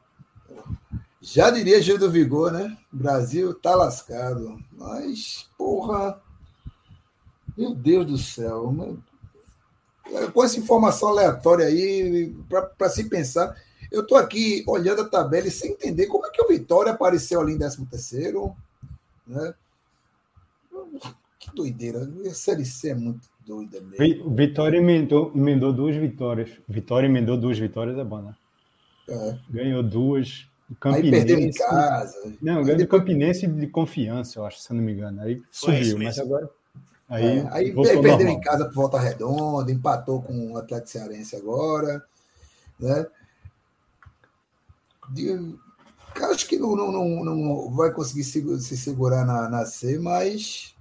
Já diria Gil do Vigor, né? O Brasil tá lascado. Mas, porra. Meu Deus do céu. meu- Com essa informação aleatória aí, para se pensar, eu tô aqui olhando a tabela e sem entender como é que o Vitória apareceu ali em 13 terceiro, né? Que doideira. A Série C é muito doida mesmo. Vitória emendou, emendou duas vitórias. Vitória emendou duas vitórias, é bom, né? É. Ganhou duas. O Aí perdeu em Campinense. casa. Não, ganhou do depois- Campinense de confiança, eu acho, se eu não me engano. Aí Foi subiu, mas agora. Aí, É, aí perdeu normal. em casa por volta redonda, empatou com o Atlético Cearense agora. Né? De- acho que não, não, não, não vai conseguir se, se segurar na, na C, mas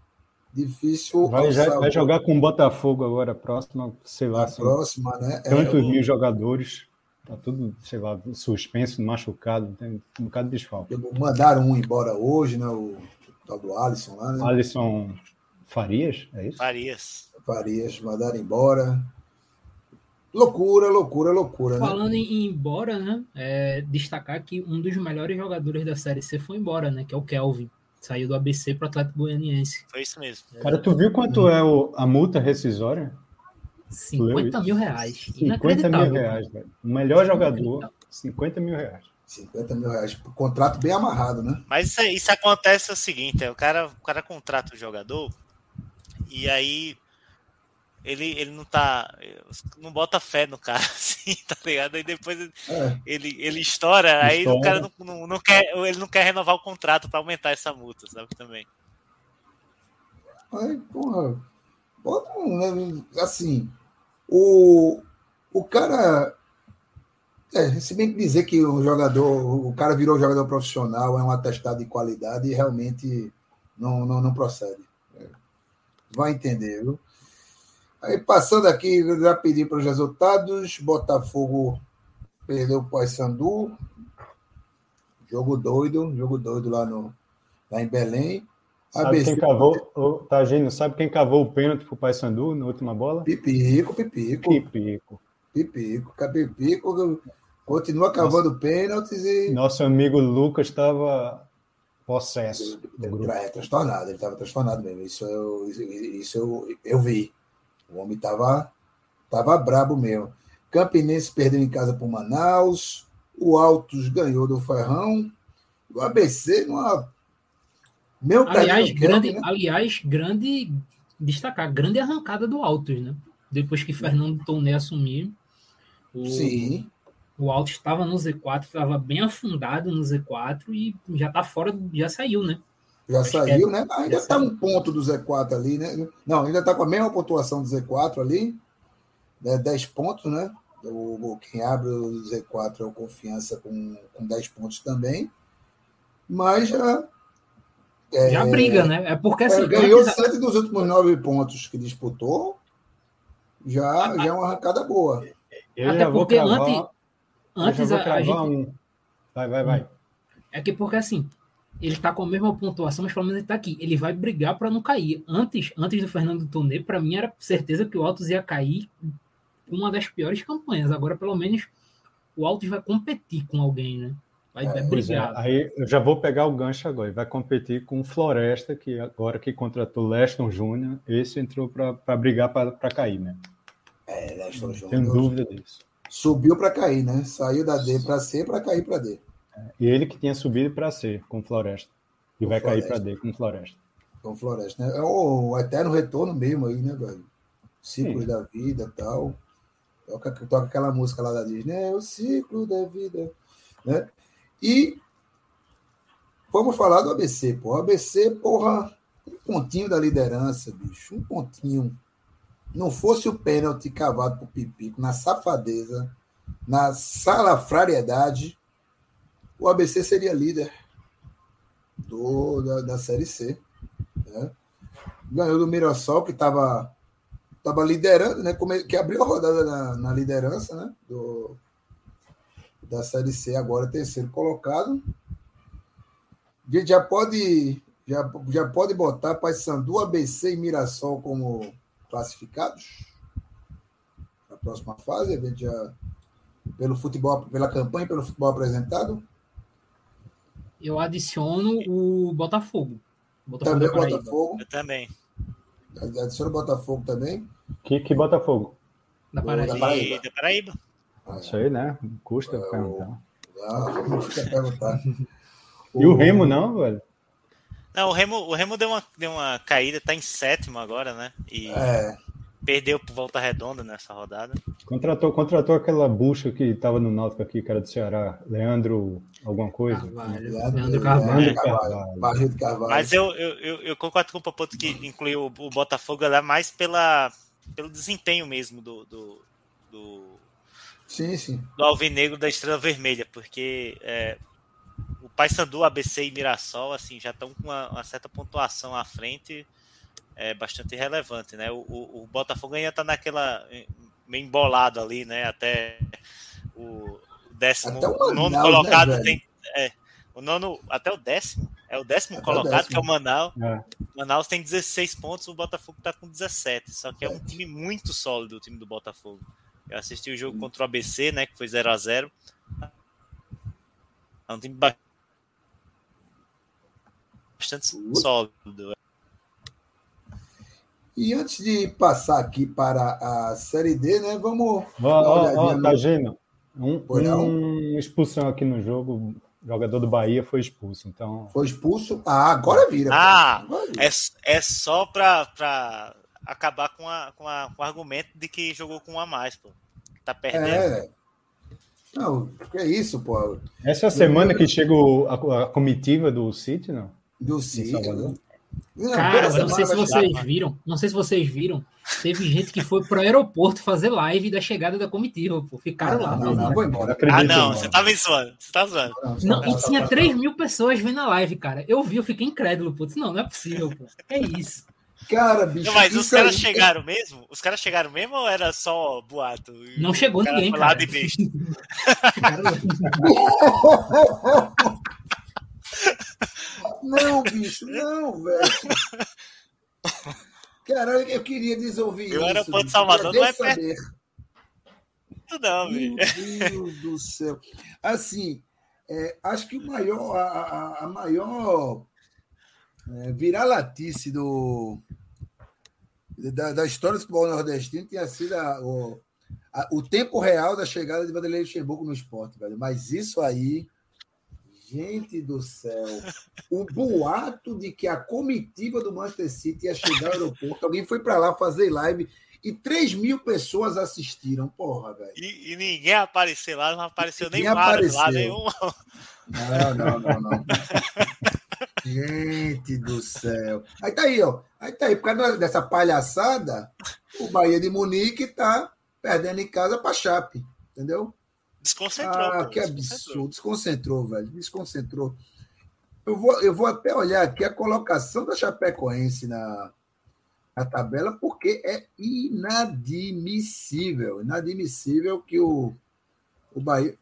difícil. Vai, já- vai jogar com o Botafogo agora, próxima, sei lá, a são próxima, né? É, tantos o- mil jogadores. Tá tudo, sei lá, suspenso, machucado, tem um bocado de desfalque. mandaram um embora hoje, né? O tal do Alisson lá, né? Alisson Farias, é isso? Farias. Farias, mandaram embora. Loucura, loucura, loucura, né? Falando em ir embora, né? é, destacar que um dos melhores jogadores da Série C foi embora, né? Que é o Kelvin. Saiu do ABC para o Atlético Goianiense. Foi isso mesmo. Cara, tu viu quanto é o- a multa rescisória? 50 mil reais. 50 mil reais, velho. O melhor jogador, 50 mil reais. 50 mil reais. Contrato bem amarrado, né? Mas isso, isso acontece é o seguinte, é, o cara, o cara contrata o jogador e aí ele, ele não tá. não bota fé no cara, assim, tá ligado? Aí depois ele, É. ele, ele estoura, aí o Estoura. cara não, não, não quer, ele não quer renovar o contrato para aumentar essa multa, sabe? Também. Aí, porra, bota um, né, assim, o, o cara, é, se bem que dizer que o jogador, o cara virou jogador profissional, é um atestado de qualidade e realmente não, não, não procede. Vai entender, viu? Aí, passando aqui, já pedi para os resultados, Botafogo perdeu o Paysandu, jogo doido, jogo doido lá, no, lá em Belém. Sabe ABC quem cavou, ô, Tagino, sabe quem cavou o pênalti pro Paysandu na última bola? Pipico, pipico, Pipico. pipico, pipico, continua cavando pênaltis e Nosso amigo Lucas estava possesso do grupo. é, transtornado, ele estava transtornado mesmo. Isso eu, isso, eu, eu vi. O homem estava tava brabo mesmo. Campinense perdeu em casa para o Manaus, o Altos ganhou do Ferrão, o ABC numa. Meu Aliás, grande, campo, né? aliás, grande destacar, grande arrancada do Altos, né? Depois que Fernando Toné assumiu, o, Sim, o Altos estava no Z4, estava bem afundado no Z4 e já tá fora, já saiu, né? já Acho saiu, é- né? Ainda está um ponto do Z4 ali, né? Não, ainda está com a mesma pontuação do Z4 ali, né? 10 pontos, né? O, o- quem abre o Z4 é o Confiança com, com 10 pontos também. Mas já. é, Já briga, né? É porque assim, é, ganhou antes- sete dos últimos nove pontos que disputou. Já, já é uma arrancada boa. Eu Até já vou porque cravar, antes- antes a, a gente. um. Vai, vai, vai. É que porque assim, ele tá com a mesma pontuação, mas pelo menos ele tá aqui. Ele vai brigar para não cair. Antes, antes do Fernando Tonê, para mim era certeza que o Altos ia cair uma das piores campanhas. Agora, pelo menos, o Altos vai competir com alguém, né? Vai, vai Pois é, brigar. aí eu já vou pegar o gancho agora. Ele vai competir com o Floresta, que agora que contratou Leston Júnior, esse entrou para brigar para cair, né? É, Leston Não tenho Júnior dúvida disso. Subiu para cair, né? Saiu da D para C para cair para D. E ele que tinha subido para C com Floresta. E Com vai cair para Floresta. D com Floresta. Com Floresta, né? É o eterno retorno mesmo aí, né, velho? Ciclos da vida e tal. Toca, toca aquela música lá da Disney, é o ciclo da vida, né? E vamos falar do ABC, pô. ABC, porra, um pontinho da liderança, bicho, um pontinho. Não fosse o pênalti cavado por Pipico, na safadeza, na salafrariedade, o ABC seria líder do, da, da Série C. né? Ganhou do Mirassol, que estava tava liderando, né? Que abriu a rodada na, na liderança, né? Do, da Série C, agora terceiro colocado. A gente já pode, já, já pode botar Paysandu, ABC e Mirassol como classificados para a próxima fase. A gente já, pelo futebol, pela campanha, pelo futebol apresentado. Eu adiciono o Botafogo. Botafogo Também Paraíba. Botafogo. Eu também. Adiciona o Botafogo também. Que, que Botafogo? Da Paraíba. da Paraíba. Da Paraíba. Ah, Isso aí, né? Custa É, perguntar. Ah, não fica a perguntar. E o Remo não, velho? Não, o Remo, o Remo deu, uma, deu uma caída, tá em sétimo agora, né? E É, perdeu por volta redonda nessa rodada. Contratou, contratou aquela bucha que estava no Náutico aqui, que era do Ceará. Leandro, alguma coisa. Carvalho. Leandro, Leandro Carvalho. Leandro Carvalho. Carvalho. Carvalho. Mas eu, eu, eu, eu concordo com o Papoto que incluiu o, o Botafogo lá mais pela, pelo desempenho mesmo do, do, do, Sim, sim. do Alvinegro da Estrela Vermelha, porque é, Paysandu, ABC e Mirassol assim, já estão com uma, uma certa pontuação à frente é, bastante relevante, né? O, o, o Botafogo ainda está naquela meio embolado ali, né? Até o décimo, Até o o nono Manaus, né, colocado velho? tem é, o nono até o décimo é o décimo Até o colocado décimo. que é o Manaus. É. Manaus tem 16 pontos, o Botafogo tá com 17. Só que é um time muito sólido o time do Botafogo. Eu assisti o jogo contra o ABC, né? Que foi 0 a 0 É um time ba- bastante sólido. E antes de passar aqui para a Série D, né? Vamos. Ó, ó, ó, no- Tagino. Um, um expulsão aqui no jogo. O jogador do Bahia foi expulso. Então, Foi expulso. Ah, agora vira. Ah, Agora vira. É, é só pra, pra acabar com, a, com, a, com o argumento de que jogou com um a mais, pô. Tá perdendo. É. Não, que é isso, pô. essa é a semana que chega a comitiva do City, não? Do? Não, Cara, eu não sei se vocês viram. Não sei se vocês viram. Teve gente que foi pro aeroporto fazer live da chegada da comitiva, pô. Ficaram Ah, lá. não, não, vou embora. acredito, Ah, não, não. você tá me zoando. Você tá zoando. Não, e tinha 3 mil pessoas vendo a live, cara. Eu vi, eu fiquei incrédulo, putz. Não, não é possível, pô. É isso. Cara, bicho. Não, mas os caras aí- chegaram mesmo? Os caras chegaram mesmo ou era só boato? E Não chegou cara ninguém, lá cara. de besta? Não, bicho, não, velho. Caralho, eu queria desouvir o isso. aeroporto de bicho. Salvador não é saber? Não, não, Meu velho. Deus do céu. Assim, é, acho que o maior, a, a- a maior é, viralatice do, da, da história do futebol nordestino tinha sido a- o, a- o tempo real da chegada de Vanderlei Luxemburgo no esporte, velho. Mas isso aí, gente do céu, o boato de que a comitiva do Manchester City ia chegar ao aeroporto, alguém foi para lá fazer live e 3 mil pessoas assistiram. Porra, velho. E, e ninguém apareceu lá, não apareceu nem Ninguém lá, apareceu. nenhum. Não, não, não, não. Gente do céu. Aí tá aí, ó. Aí tá aí, por causa dessa palhaçada, o Bahia de Munique tá perdendo em casa pra Chape. Entendeu? Desconcentrou. Ah, pô, que absurdo. Desconcentrou, velho. Desconcentrou. Eu vou, eu vou até olhar aqui a colocação da Chapecoense na, na tabela, porque é inadmissível. Inadmissível que o, o Bahia.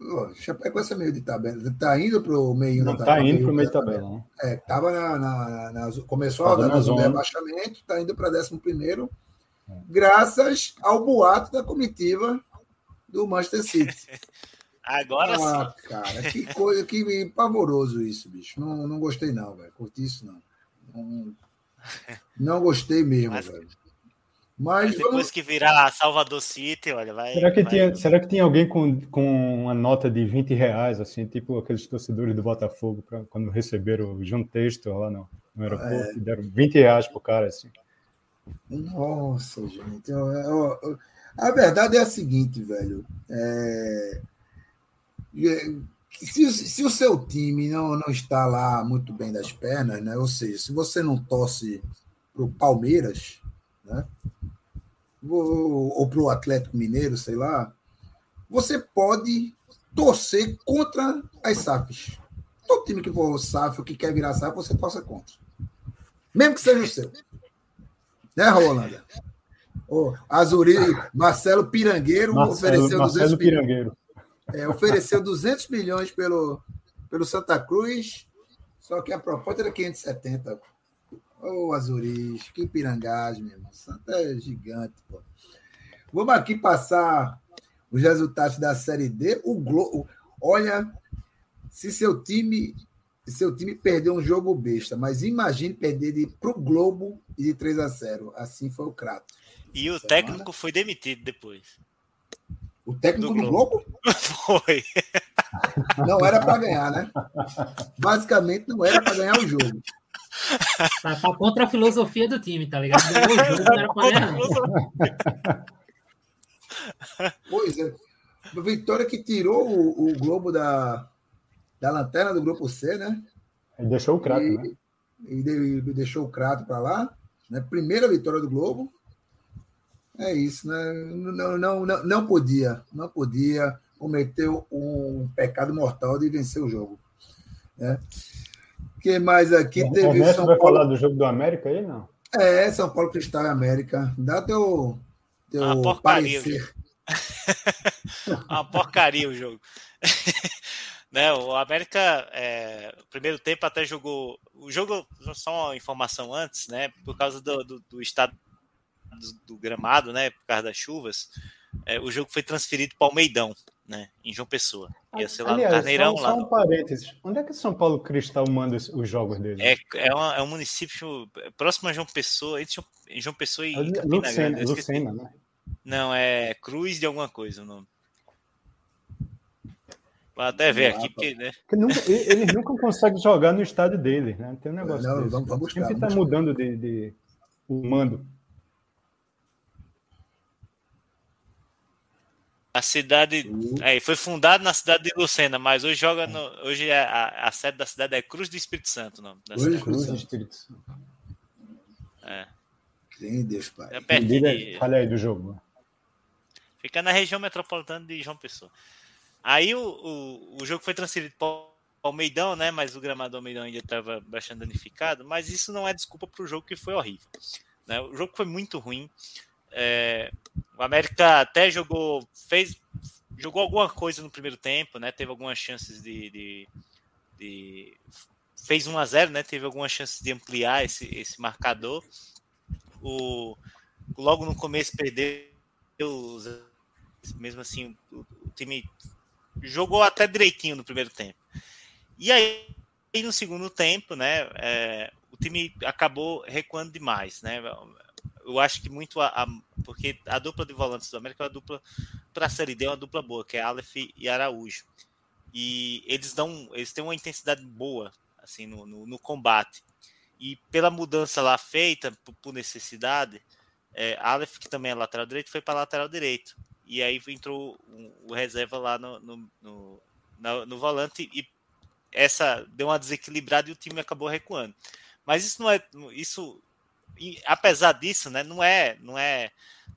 Ó, Chapecoense é meio de tabela. Tá indo pro meio Não da tá indo pro meio da da tabela, né? é, tava na, na- na- começou a Tava na do zona. rebaixamento, está indo para 11 primeiro graças ao boato da comitiva do Manchester City. Agora ah, sim. cara, que coisa, que pavoroso isso, bicho. Não, não gostei não, velho. Curti isso não. Não, não gostei mesmo, Mas- velho. Mas Mas depois vamos... que virar Salvador City, olha, vai. Será que, vai- tinha, será que tinha alguém com, com uma nota de 20 reais, assim, tipo aqueles torcedores do Botafogo, pra, quando receberam o João Texto lá no, no aeroporto, e deram 20 reais pro cara, assim. Nossa, gente. eu- eu- eu- a verdade é a seguinte, velho. É, é, Se, se o seu time não, não está lá muito bem das pernas, né? Ou seja, se você não torce para o Palmeiras, né? Ou, ou para o Atlético Mineiro, sei lá, você pode torcer contra as SAFs. Todo time que for SAF ou que quer virar SAF, você torce contra. Mesmo que seja o seu. Né, Rolanda? O Azuri, Marcelo Pirangueiro Marcelo, ofereceu 200 Marcelo milhões. Pirangueiro. É, ofereceu 200 milhões pelo, pelo Santa Cruz, só que a proposta era 570. Ô, Azuris, que pirangagem, meu irmão. Santa é gigante, pô. Vamos aqui passar os resultados da Série D. O Globo, olha, se seu time, se seu time perdeu um jogo besta, mas imagine perder de, pro Globo e de 3 a 0. Assim foi o Crato. E o técnico foi demitido depois. O técnico Do do Globo. Foi. não era para ganhar, né? Basicamente não era para ganhar o jogo. Tá, tá contra a filosofia do time, tá ligado? Ganhou o jogo, não era pra ganhar. Pois é. A Vitória que tirou o, o Globo da, da lanterna do grupo C, né? Ele deixou o craque, e, né? e de- e deixou o Crato para lá. Né? Primeira vitória do Globo. É isso, né? Não, não, não, não podia, não podia cometer um pecado mortal de vencer o jogo. Né? O que mais aqui O teve Ernesto São vai Paulo? falar do jogo do América aí, não? É, São Paulo Cristal e América. Dá teu, teu Uma porcaria, parecer. Uma porcaria o jogo. né, o América, é, o primeiro tempo até jogou. O jogo, só uma informação antes, né? Por causa do, do, do estado do, do gramado, né? Por causa das chuvas, é, o jogo foi transferido para o Meidão, né? Em João Pessoa. Ia ser lá Aliás, no Carneirão. só, lá só um no- parênteses. Onde é que São Paulo Cristal manda os, os jogos dele? é, é, uma- é um município próximo a João Pessoa, entre João- em João Pessoa e É Campina Lucena, Grande. Lucena, né? Não, é Cruz de alguma coisa o nome. Vou até ver aqui, porque, né? Porque nunca, eles nunca conseguem jogar no estádio deles, né? Tem um negócio Não, desse. vamos- vamos buscar, Sempre está mudando de, de- o mando. A cidade. É, foi fundado na cidade de Lucena, mas hoje joga no. Hoje é a, a sede da cidade é Cruz do Espírito Santo, o nome da Cruz cidade. Cruz do. Espírito Santo. É, Sim, Deus, Pai. é de, Fale aí do jogo. Fica na região metropolitana de João Pessoa. Aí o, o, o jogo foi transferido para o Almeidão, né? Mas o gramado do Almeidão ainda estava bastante danificado. Mas isso não é desculpa para o jogo que foi horrível. né? O jogo foi muito ruim. É, o América até jogou, fez, jogou alguma coisa no primeiro tempo, né? Teve algumas chances de, de, de- fez 1 a 0, né? Teve algumas chances de ampliar esse, esse marcador. O logo no começo perdeu, mesmo assim o, o time jogou até direitinho no primeiro tempo. E aí e no segundo tempo, né? é, o time acabou recuando demais, né? Eu acho que muito a, a- porque a dupla de volantes do América é uma dupla para a série D é uma dupla boa, que é Aleph e Araújo. E eles dão, eles têm uma intensidade boa assim no, no, no combate. E pela mudança lá feita por, por necessidade, é, Aleph, que também é lateral direito, foi para lateral direito. E aí entrou o, reserva lá no, no, no, na- no volante e essa deu uma desequilibrada e o time acabou recuando. Mas isso não é isso e, apesar disso, né, não é não é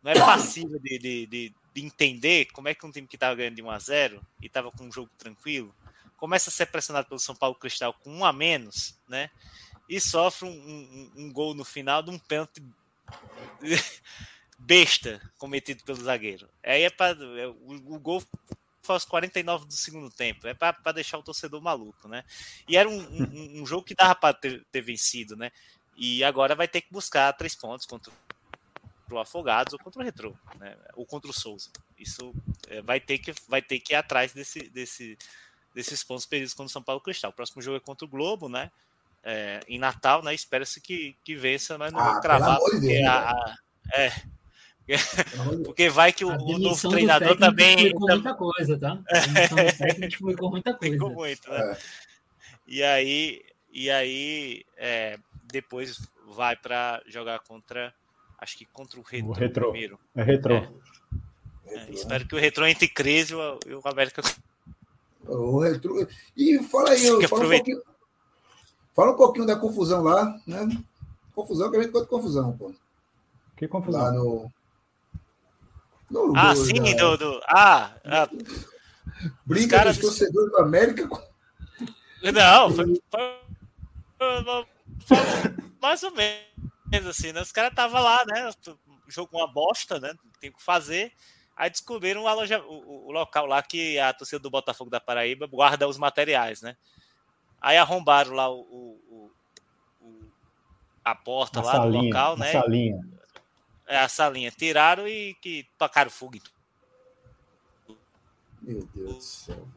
não é passível de, de, de, de entender como é que um time que estava ganhando de 1 a 0 e estava com um jogo tranquilo começa a ser pressionado pelo São Paulo Cristal com um a menos, né? E sofre um, um- um gol no final de um pênalti besta cometido pelo zagueiro. Aí é para o, o gol foi aos 49 do segundo tempo, é para deixar o torcedor maluco, né? E era um, um- um jogo que dava para ter, ter vencido, né? E agora vai ter que buscar três pontos contra o Afogados ou contra o Retrô, né? ou contra o Souza. Isso é, vai, ter que, vai ter que ir atrás desse, desse, desses pontos perdidos contra o São Paulo Cristal. O próximo jogo é contra o Globo, né? É, em Natal, né? Espera-se que, que vença, mas não Ah, vou cravar, porque, Deus, a- a- é, porque vai que o, o novo do treinador também explicou muita coisa, tá? A explicou muita coisa. muito, né? É. E aí, e aí é, depois vai para jogar contra, acho que contra o Retro, Retrô. primeiro. É retrô. É. É, espero que o Retro entre crise e o, o América O retro... E fala aí, Fica fala um, pouquinho, fala um pouquinho da confusão lá, né? Confusão que a gente conta confusão, pô. Que Lá confusão. no. no Ah, sim, na- do, do- ah, ah, Briga caras- dos torcedores do América Não, foi, foi- foi- foi mais ou menos assim, né? Os caras estavam lá, né? O jogo uma bosta, né? Não tem o que fazer. Aí descobriram o, o- o local lá que a torcida do Botafogo da Paraíba guarda os materiais, né? Aí arrombaram lá o, o- o- a porta A lá do salinha. local, a né? salinha. É, a salinha. Tiraram e que tocaram fogo. Meu Deus do céu.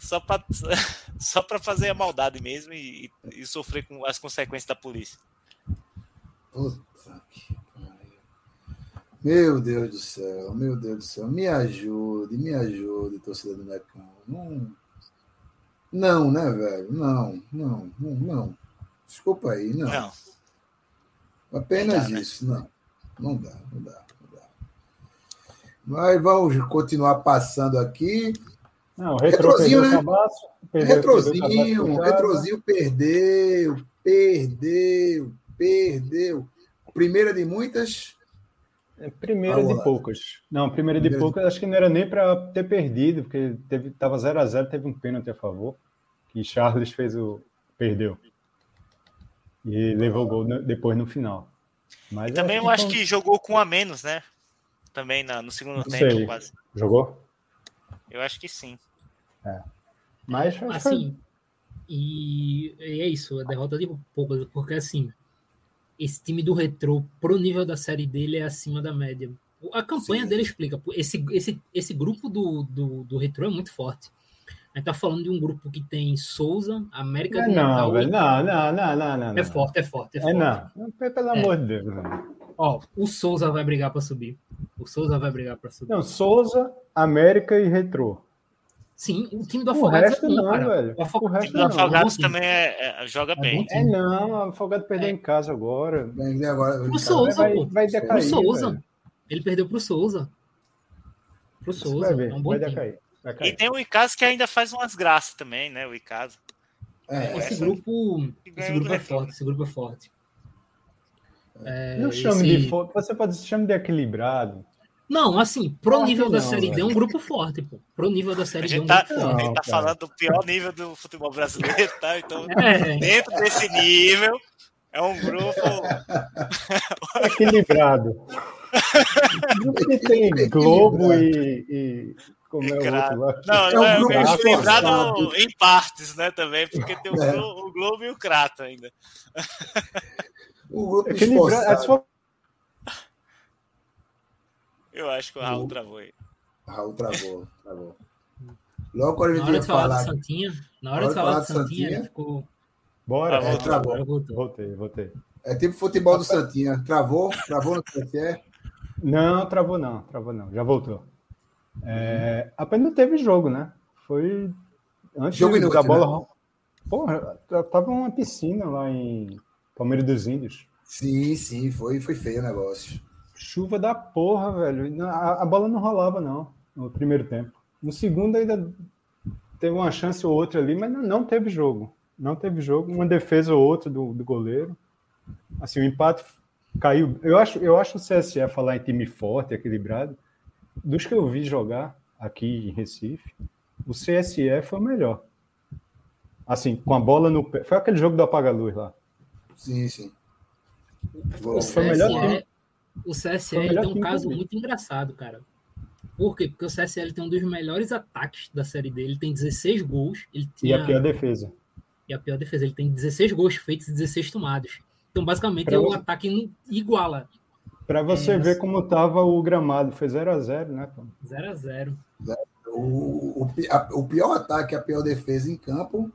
Só pra, só pra fazer a maldade mesmo e, e sofrer com as consequências da polícia. Puta que pariu. Meu Deus do céu, meu Deus do céu. Me ajude, me ajude, torcida do Mecão. Não, não, né, velho? Não, não, não, não. Desculpa aí, não. Não. Apenas Não dá, né? isso, não. Não dá, não dá, não dá. Mas vamos continuar passando aqui. Não, o Retrozinho, né? o cabaço. perdeu- perdeu o Retrozinho, cabaço retrozinho perdeu, perdeu, perdeu. Primeira de muitas. É, Primeira Vamos de lá. poucas. Não, primeira de poucas, acho que não era nem para ter perdido, porque teve, tava 0 a 0 teve um pênalti a favor, que Charles fez o. perdeu. E levou o gol depois no final. Mas Também eu acho que jogou com um a menos, né? Também na- no segundo Não tempo, sei. quase. Jogou? Eu acho que sim. Mas acho que foi- Assim, e, e é isso, a derrota de poucas, porque assim, esse time do Retrô, pro nível da série dele, é acima da média. A campanha Sim. dele explica, esse, esse, esse grupo do, do, do Retrô é muito forte. A gente tá falando de um grupo que tem Souza, América É do não, Natal. velho. Não, não, não, não, não. É não. forte, é forte, é É forte. não. Não, Pelo amor de Deus. velho. Ó, o Souza vai brigar pra subir. O Souza vai brigar pra subir. Não, Souza, América e Retrô. Sim, o time do O Afogados resto é bom, não, cara. velho. O Afo- O resto O não. Afogados também é- é- joga bom bem. É não, o Afogado perdeu em casa agora. Agora, O Souza, vai, pô. vai Pro decair. Souza. velho. Ele perdeu pro Souza. Pro Vai Souza. ver, É um bom vai decair. Vai E tem o Icasa que ainda faz umas graças também, né? O Icasa. É, Esse grupo, esse grupo do é forte, esse grupo é forte. É, Não chame esse- de fo- Você pode chamar de equilibrado. Não, assim, pro nível que da não, Série D é um grupo forte, pô. Pro nível da A Série D é um tá, grupo a forte. gente tá Não, falando do pior nível do futebol brasileiro, tá? Então, É, dentro desse nível, é um grupo. Equilibrado. Que tem Globo e, e- Como é o outro lá? Não, É um não é grupo grupo equilibrado em partes, né? Também, porque tem o, É. O Globo e o Crato ainda. O grupo Equilibrado. É. Eu acho que o Raul travou aí. Raul travou, travou. Logo quando a na hora de falar falar. do Santinha, na hora de falar do Santinha, ele ficou. Bora. Ah, É, voltou. travou. Voltou. Voltei, voltei. É tipo futebol do Santinha. Travou, travou no TSE. Não, travou não, travou não, já voltou. É, apenas não teve jogo, né? Foi antes Jogo da inútil, bola. né? Porra, tava uma piscina lá em Palmeiras dos Índios. Sim, sim, foi, foi feio o negócio. Chuva da porra, velho. A, a bola não rolava, não, no primeiro tempo. No segundo ainda teve uma chance ou outra ali, mas não, não teve jogo. Não teve jogo. Uma defesa ou outra do, do goleiro. Assim, o empate caiu. Eu acho, eu acho o CSE falar em time forte, equilibrado. Dos que eu vi jogar aqui em Recife, o CSE foi o melhor. Assim, com a bola no pé. Foi aquele jogo do apaga-luz lá. Sim, sim. Foi o melhor time. O o melhor tem um caso muito engraçado, cara. Por quê? Porque o CSL tem um dos melhores ataques da série dele. Ele tem 16 gols. Ele E tinha, a pior defesa. e a pior defesa. Ele tem 16 gols feitos e 16 tomados. Então, basicamente, Pra o você- ataque iguala. Para você É, ver como tava o gramado, foi 0 a 0 né? pô? 0x0. O, o, a- o pior ataque, a pior defesa em campo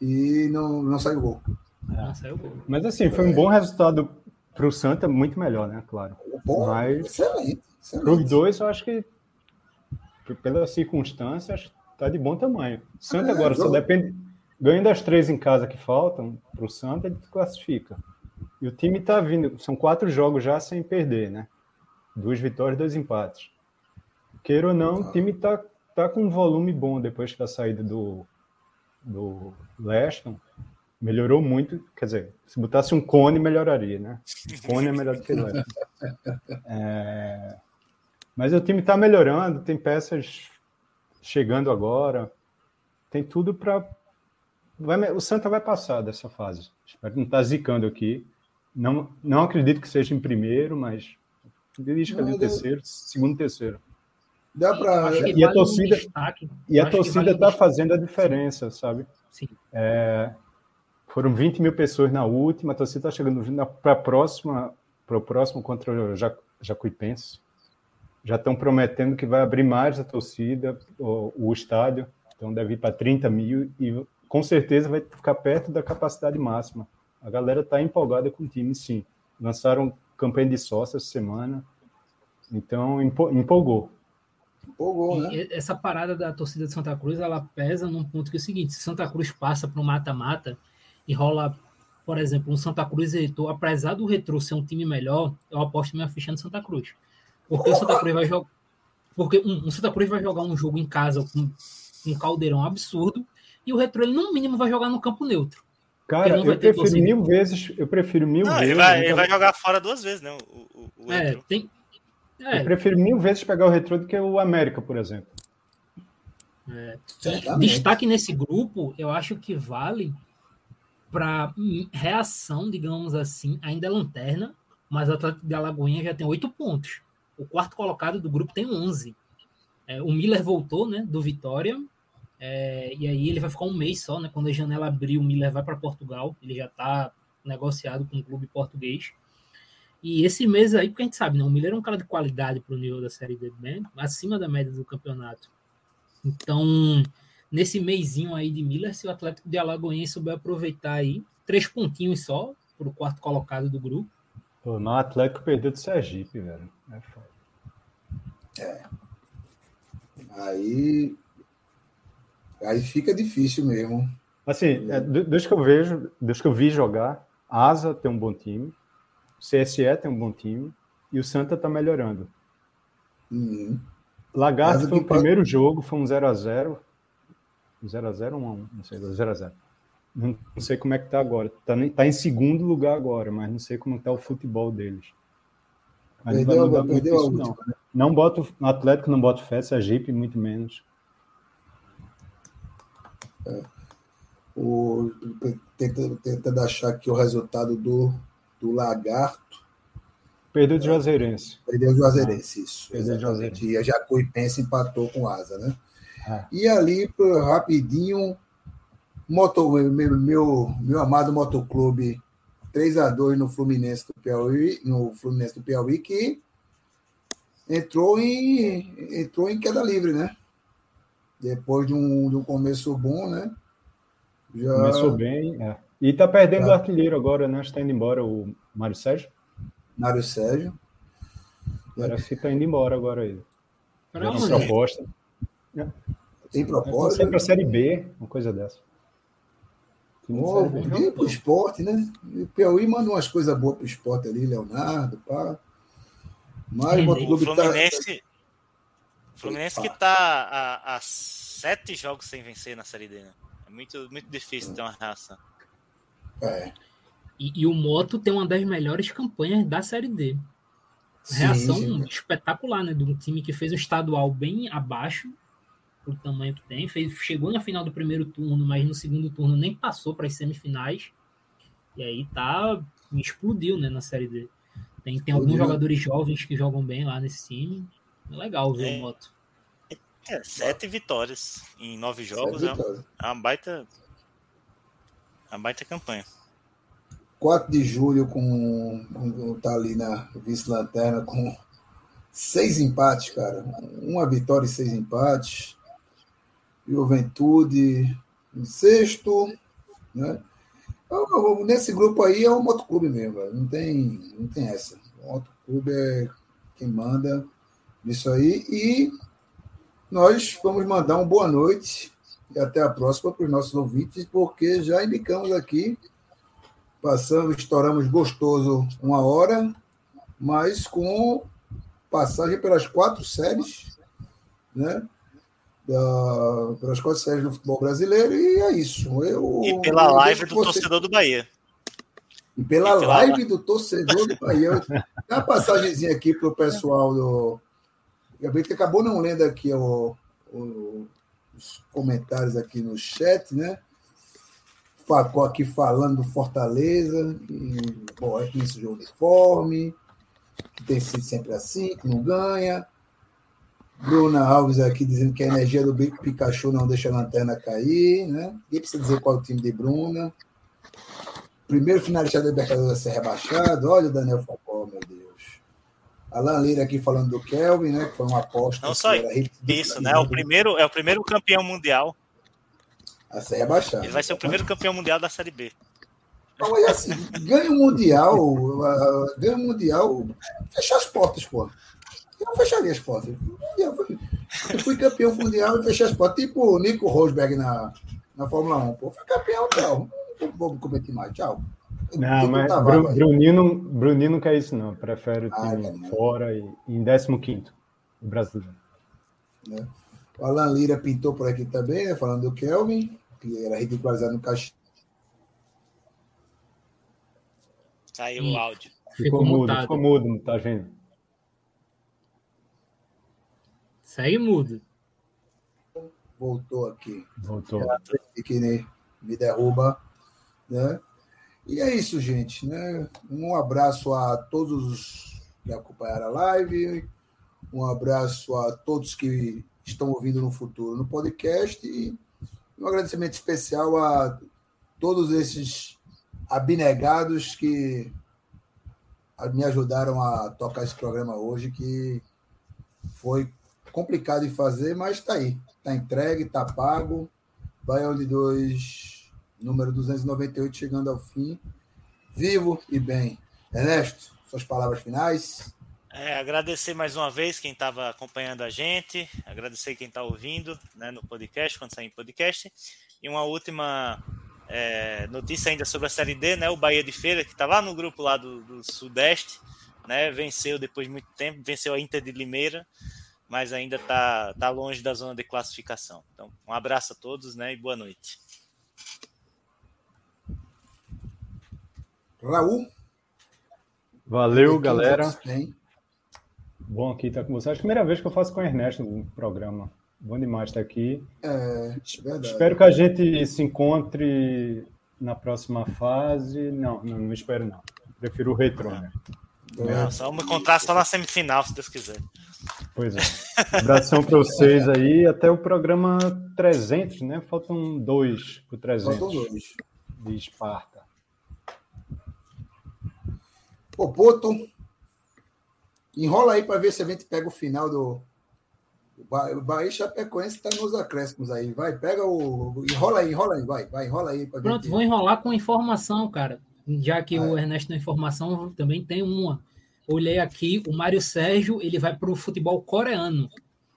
e não, não saiu gol. Não, saiu gol. Mas assim, foi um bom resultado para o Santa, muito melhor, né? Claro. Bom, Mas- excelente. Para os excelente. dois, eu acho que, pelas circunstâncias, tá de bom tamanho. Santa É, agora só depende. Ganhando as três em casa que faltam para o Santa, ele classifica. E o time tá vindo. São quatro jogos já sem perder, né? Duas vitórias, dois empates. Queira ou não, o time tá, tá com um volume bom depois da saída do, do Leston. Melhorou muito. Quer dizer, se botasse um cone, melhoraria, né? Cone é melhor do que Leston. É, Mas o time está melhorando, tem peças chegando agora, tem tudo para. O Santa vai passar dessa fase. Espero não estar zicando aqui. Não, não acredito que seja em primeiro, mas belisca ali Não, o deu- terceiro, segundo, terceiro. Dá para. Que E a vale um torcida- destaque. E a que torcida vale um está destaque. fazendo a diferença, sabe? Sim. É, foram 20 mil pessoas na última, a torcida está chegando para a próxima, para o próximo contra o Ja- Jacuipense. Já estão prometendo que vai abrir mais a torcida, o, o estádio, então deve ir para 30 mil e com certeza vai ficar perto da capacidade máxima. A galera está empolgada com o time, sim. Lançaram campanha de sócio essa semana, então empo- empolgou. Empolgou, né? E essa parada da torcida de Santa Cruz, ela pesa num ponto que é o seguinte: se Santa Cruz passa para um mata-mata e rola, por exemplo, um Santa Cruz e Retrô, apesar do Retrô ser um time melhor, eu aposto minha ficha no Santa Cruz. Porque o Santa Cruz vai jogar. Porque um, um Santa Cruz vai jogar um jogo em casa com um caldeirão absurdo e o Retrô, ele no mínimo vai jogar no campo neutro. Cara, eu prefiro torcida. mil vezes, eu prefiro mil Não, vezes. ele vai, então- ele vai jogar fora duas vezes, né? O, o, o É, Retro. tem. Eu É, prefiro mil vezes pegar o retrô do que o América, por exemplo. Certamente. Destaque nesse grupo, eu acho que vale para reação, digamos assim, ainda é lanterna, mas o Atlético de Alagoinha já tem oito pontos. O quarto colocado do grupo tem 11. É, o Miller voltou, né, do Vitória, é, e aí ele vai ficar um mês só, né? Quando a janela abrir, o Miller vai para Portugal, ele já está negociado com o clube português. E esse mês aí, porque a gente sabe, né? O Miller é um cara de qualidade para o nível da Série D, bem acima da média do campeonato. Então, nesse mêsinho aí de Miller, se o Atlético de Alagoinha souber aproveitar aí, três pontinhos só para o quarto colocado do grupo. Pô, mas o Atlético perdeu do Sergipe, velho. É foda. Aí. Aí fica difícil mesmo. Assim, é, do- dos que eu vejo, dos que eu vi jogar, Asa tem um bom time, o CSE tem um bom time e o Santa tá melhorando. Uhum. Lagarto foi o primeiro jogo, foi um 0x0. Um 0x0 ou 1x1, não sei, 0x0. Não, não sei como é que tá agora. Tá, tá em segundo lugar agora, mas não sei como tá o futebol deles. Mas não vai Perdeu, mudar muito perdeu a isso, última. não. Não boto, no Atlético não boto fé, Sergipe muito menos. O, tentando, tentando achar aqui o resultado do, do Lagarto. Perdeu de Juazeirense. Perdeu o Juazeirense, isso. Perdeu o Exatamente. E a Jacuipense empatou com o Asa, né? É. E ali, rapidinho, moto, meu, meu, meu amado motoclube 3x2 no Fluminense do Piauí, no Fluminense do Piauí, que entrou em, entrou em queda livre, né? Depois de um, de um começo bom, né? Já, Começou bem. é. E tá perdendo Tá. o artilheiro agora, né? Está indo embora o Mário Sérgio. Mário Sérgio. Parece que tá indo embora agora ele. Para Uma onde? proposta. Tem Pode propósito. ser para a Série B, uma coisa dessa. B. podia ir pro esporte, né? E o Piauí manda umas coisas boas pro esporte ali, Leonardo, pá. Mas o Entendi. O motoclube tá. Fluminense, Fluminense que tá a, a sete jogos sem vencer na Série D, né? É muito, muito difícil ter uma reação. É, E, e o Moto tem uma das melhores campanhas da Série D. sim, Reação sim. espetacular, né? De um time que fez um estadual bem abaixo do tamanho que tem. Fez, chegou na final do primeiro turno, mas no segundo turno nem passou para as semifinais. E aí tá. Explodiu, né, na Série D. Tem, tem alguns jogadores jovens que jogam bem lá nesse time. É legal ver É. o Moto. É, sete vitórias em nove jogos é vitórias. uma baita. Uma baita campanha. 4 de julho com, com tá ali na vice-lanterna com seis empates, cara. Uma vitória e seis empates. Juventude em sexto, né? Nesse grupo aí é o motoclube mesmo, velho. não tem, não tem essa. O motoclube é quem manda nisso aí. E nós vamos mandar uma boa noite e até a próxima para os nossos ouvintes, porque já indicamos aqui, passamos, estouramos gostoso uma hora, mas com passagem pelas quatro séries, né? Da, pelas quatro séries do futebol brasileiro, e é isso. Eu, e pela eu live do você... torcedor do Bahia. E pela, e pela live, do torcedor do Bahia. Dá uma passagemzinha aqui para o pessoal do. Gabriel, que acabou não lendo aqui o, o, os comentários aqui no chat, né? Facó aqui falando do Fortaleza, que, bom, é que isso jogo de forme, que tem sido sempre assim, que não ganha. Bruna Alves aqui dizendo que a energia do Pikachu não deixa a lanterna cair, né? Ninguém precisa dizer qual é o time de Bruna. Primeiro finalista da Libertadores a ser rebaixado. Olha o Daniel Facó, meu Deus. Alan Lira aqui falando do Kelvin, né? Que foi uma aposta. Não só isso, né? O primeiro, é o primeiro campeão mundial. A ser rebaixado. Ele vai ser o primeiro campeão mundial da Série B. Não, mas assim, ganha o Mundial, ganha o Mundial, fechar as portas, pô. Eu não fecharia as portas. Eu fui, eu fui campeão mundial e fechei as portas. Tipo o Nico Rosberg na, na Fórmula 1. Pô, fui campeão, tchau. Não vou competir mais, tchau. Não, mas Bru, Bruninho, Bruninho não quer isso, não. Prefere o ah, time ah, fora e em 15 o brasileiro. Né? O Alan Lira pintou por aqui também, né, falando do Kelvin, que era ridicularizado no caixa. Saiu o áudio. Ficou, ficou mudo, ficou mudo, não tá vendo? Segue mudo. Voltou aqui. Voltou. Que me derruba, né? E é isso, gente. Né? Um abraço a todos que acompanharam a live, um abraço a todos que estão ouvindo no futuro no podcast e um agradecimento especial a todos esses abnegados que me ajudaram a tocar esse programa hoje, que foi complicado de fazer, mas está aí. Está entregue, está pago. Baião de dois número 298 chegando ao fim, vivo e bem. Ernesto, suas palavras finais. É, agradecer mais uma vez quem estava acompanhando a gente, agradecer quem está ouvindo né, no podcast, quando sair em podcast. E uma última é, notícia ainda sobre a Série D, né? O Bahia de Feira, que está lá no grupo lá do, do, Sudeste, né? Venceu depois de muito tempo, venceu a Inter de Limeira, mas ainda está tá longe da zona de classificação. Então, um abraço a todos né, e boa noite. Raul. Valeu, galera. Bom aqui estar com vocês. Acho que é a primeira vez que eu faço com o Ernesto no programa. Bom demais estar aqui. É, verdade. Espero que a gente se encontre na próxima fase. Não, não, não espero não. Prefiro o retrô, né? Não, só me encontrar só na semifinal, se Deus quiser. Pois é. Abração para vocês aí. Até o programa 300, né? Faltam dois para o 300. Faltam dois. De Esparta. Popoto, enrola aí para ver se a gente pega o final do. O Bahia Chapecoense está nos acréscimos aí. Vai, pega o. Enrola aí, enrola aí, vai, vai, enrola aí. Pronto, vou enrolar com informação, cara. Já que o Ernesto na informação também tem uma. Olhei aqui, o Mário Sérgio ele vai para o futebol coreano.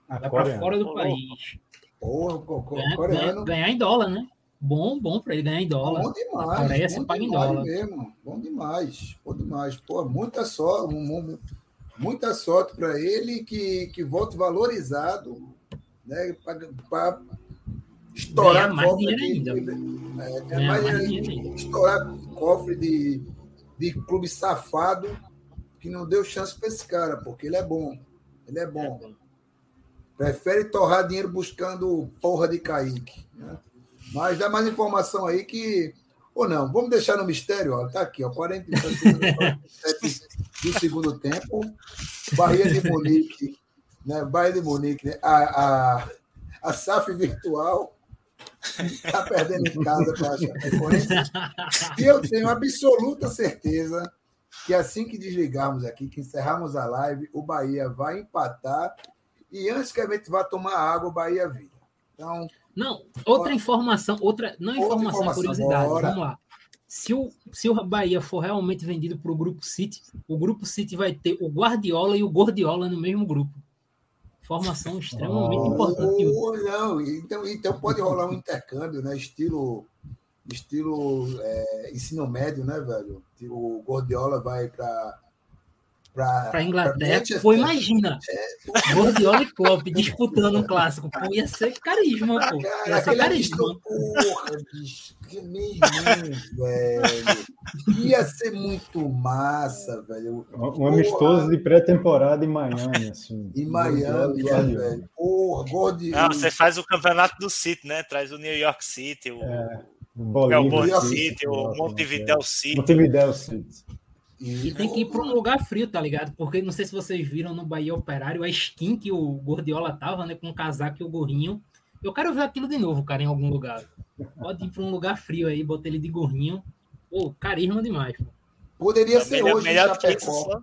Ah, vai para fora do país. Porra, ganhar, coreano. Ganhar em dólar, né? Bom, bom para ele ganhar em dólar. Bom demais. A Coreia bom paga em dólar. Mesmo. Bom demais. Bom demais. Pô, muita sorte, muita sorte para ele que, que volte valorizado, né? Para estourar mais cofre de, ainda. É, mais, mais estourar cofre de, de clube safado que não deu chance para esse cara, porque ele é bom. Ele é bom. É Prefere torrar dinheiro buscando porra de Kaique. Né? Mas dá mais informação aí que. Ou não, vamos deixar no mistério, ó. Tá aqui, ó. 47 do segundo tempo. Bahia de Munique, né? Bahia de Munique, né? A, a, a SAF virtual Está perdendo em casa para. E eu tenho absoluta certeza que assim que desligarmos aqui, que encerrarmos a live, o Bahia vai empatar. E antes que a gente vá tomar água, o Bahia vira. Então, Não, outra informação, outra. Não Outra informação, informação, curiosidade. bora. Vamos lá. Se o, se o Bahia for realmente vendido para o grupo City, o grupo City vai ter o Guardiola e o Gordiola no mesmo grupo. Informação extremamente Nossa. importante. ou não, então, então pode rolar um intercâmbio, né? Estilo, estilo é, ensino médio, né, velho? O Gordiola vai para Para a Inglaterra. Manchester. Pô, imagina. Gordiola e Klopp disputando um clássico. Pô, ia ser carisma, pô. Cara, Ia ser aquele carisma. porra, bicho, que mesmo, velho. Ia ser muito massa, velho. Um amistoso de pré-temporada em Miami, assim. Em Miami, é, Guardiola. velho. Porra, Gordiola. Não, você faz o campeonato do City, né? Traz o New York City, o Bolívia, Melbourne York City, o é. Montevideo City. Montevideo City. E tem que ir para um lugar frio, tá ligado? Porque não sei se vocês viram no Bahia Operário a skin que o Gordiola tava, né? Com o casaco e o gorrinho. Eu quero ver aquilo de novo, cara, em algum lugar. Pode ir para um lugar frio aí, botar ele de gorrinho. Pô, carisma demais. Pô. Poderia ser melhor, hoje melhor do que isso, só,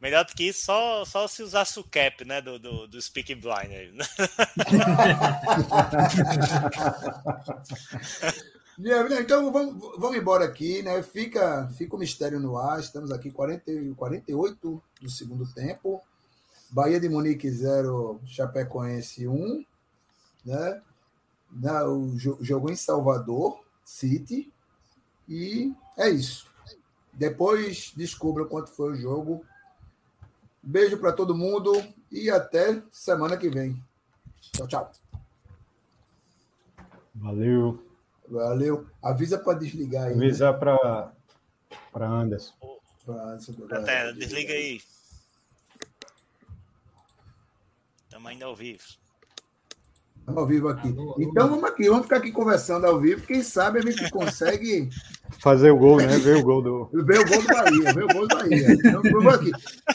melhor do que isso, só, só se usasse o cap, né? Do, do, do Speaking Blinder. Não, não, Então vamos, vamos embora aqui, né? Fica, fica o mistério no ar. Estamos aqui 40, e 48 do segundo tempo. Bahia de Munique 0, Chapecoense 1. Né? Na, o jo- jogou em Salvador City. E é isso. Depois descubra quanto foi o jogo. Beijo para todo mundo e até semana que vem. Tchau, tchau. Valeu. Valeu. Avisa para desligar aí. né? Avisar para Anderson. Pra- Até, desliga aí. Estamos ainda ao vivo. Estamos ao vivo aqui. Alô, alô. Então vamos aqui, vamos ficar aqui conversando ao vivo. Quem sabe a gente consegue Fazer o gol, né? Ver o gol do. ver o gol do Bahia, ver o gol do Bahia. Então, vamos aqui.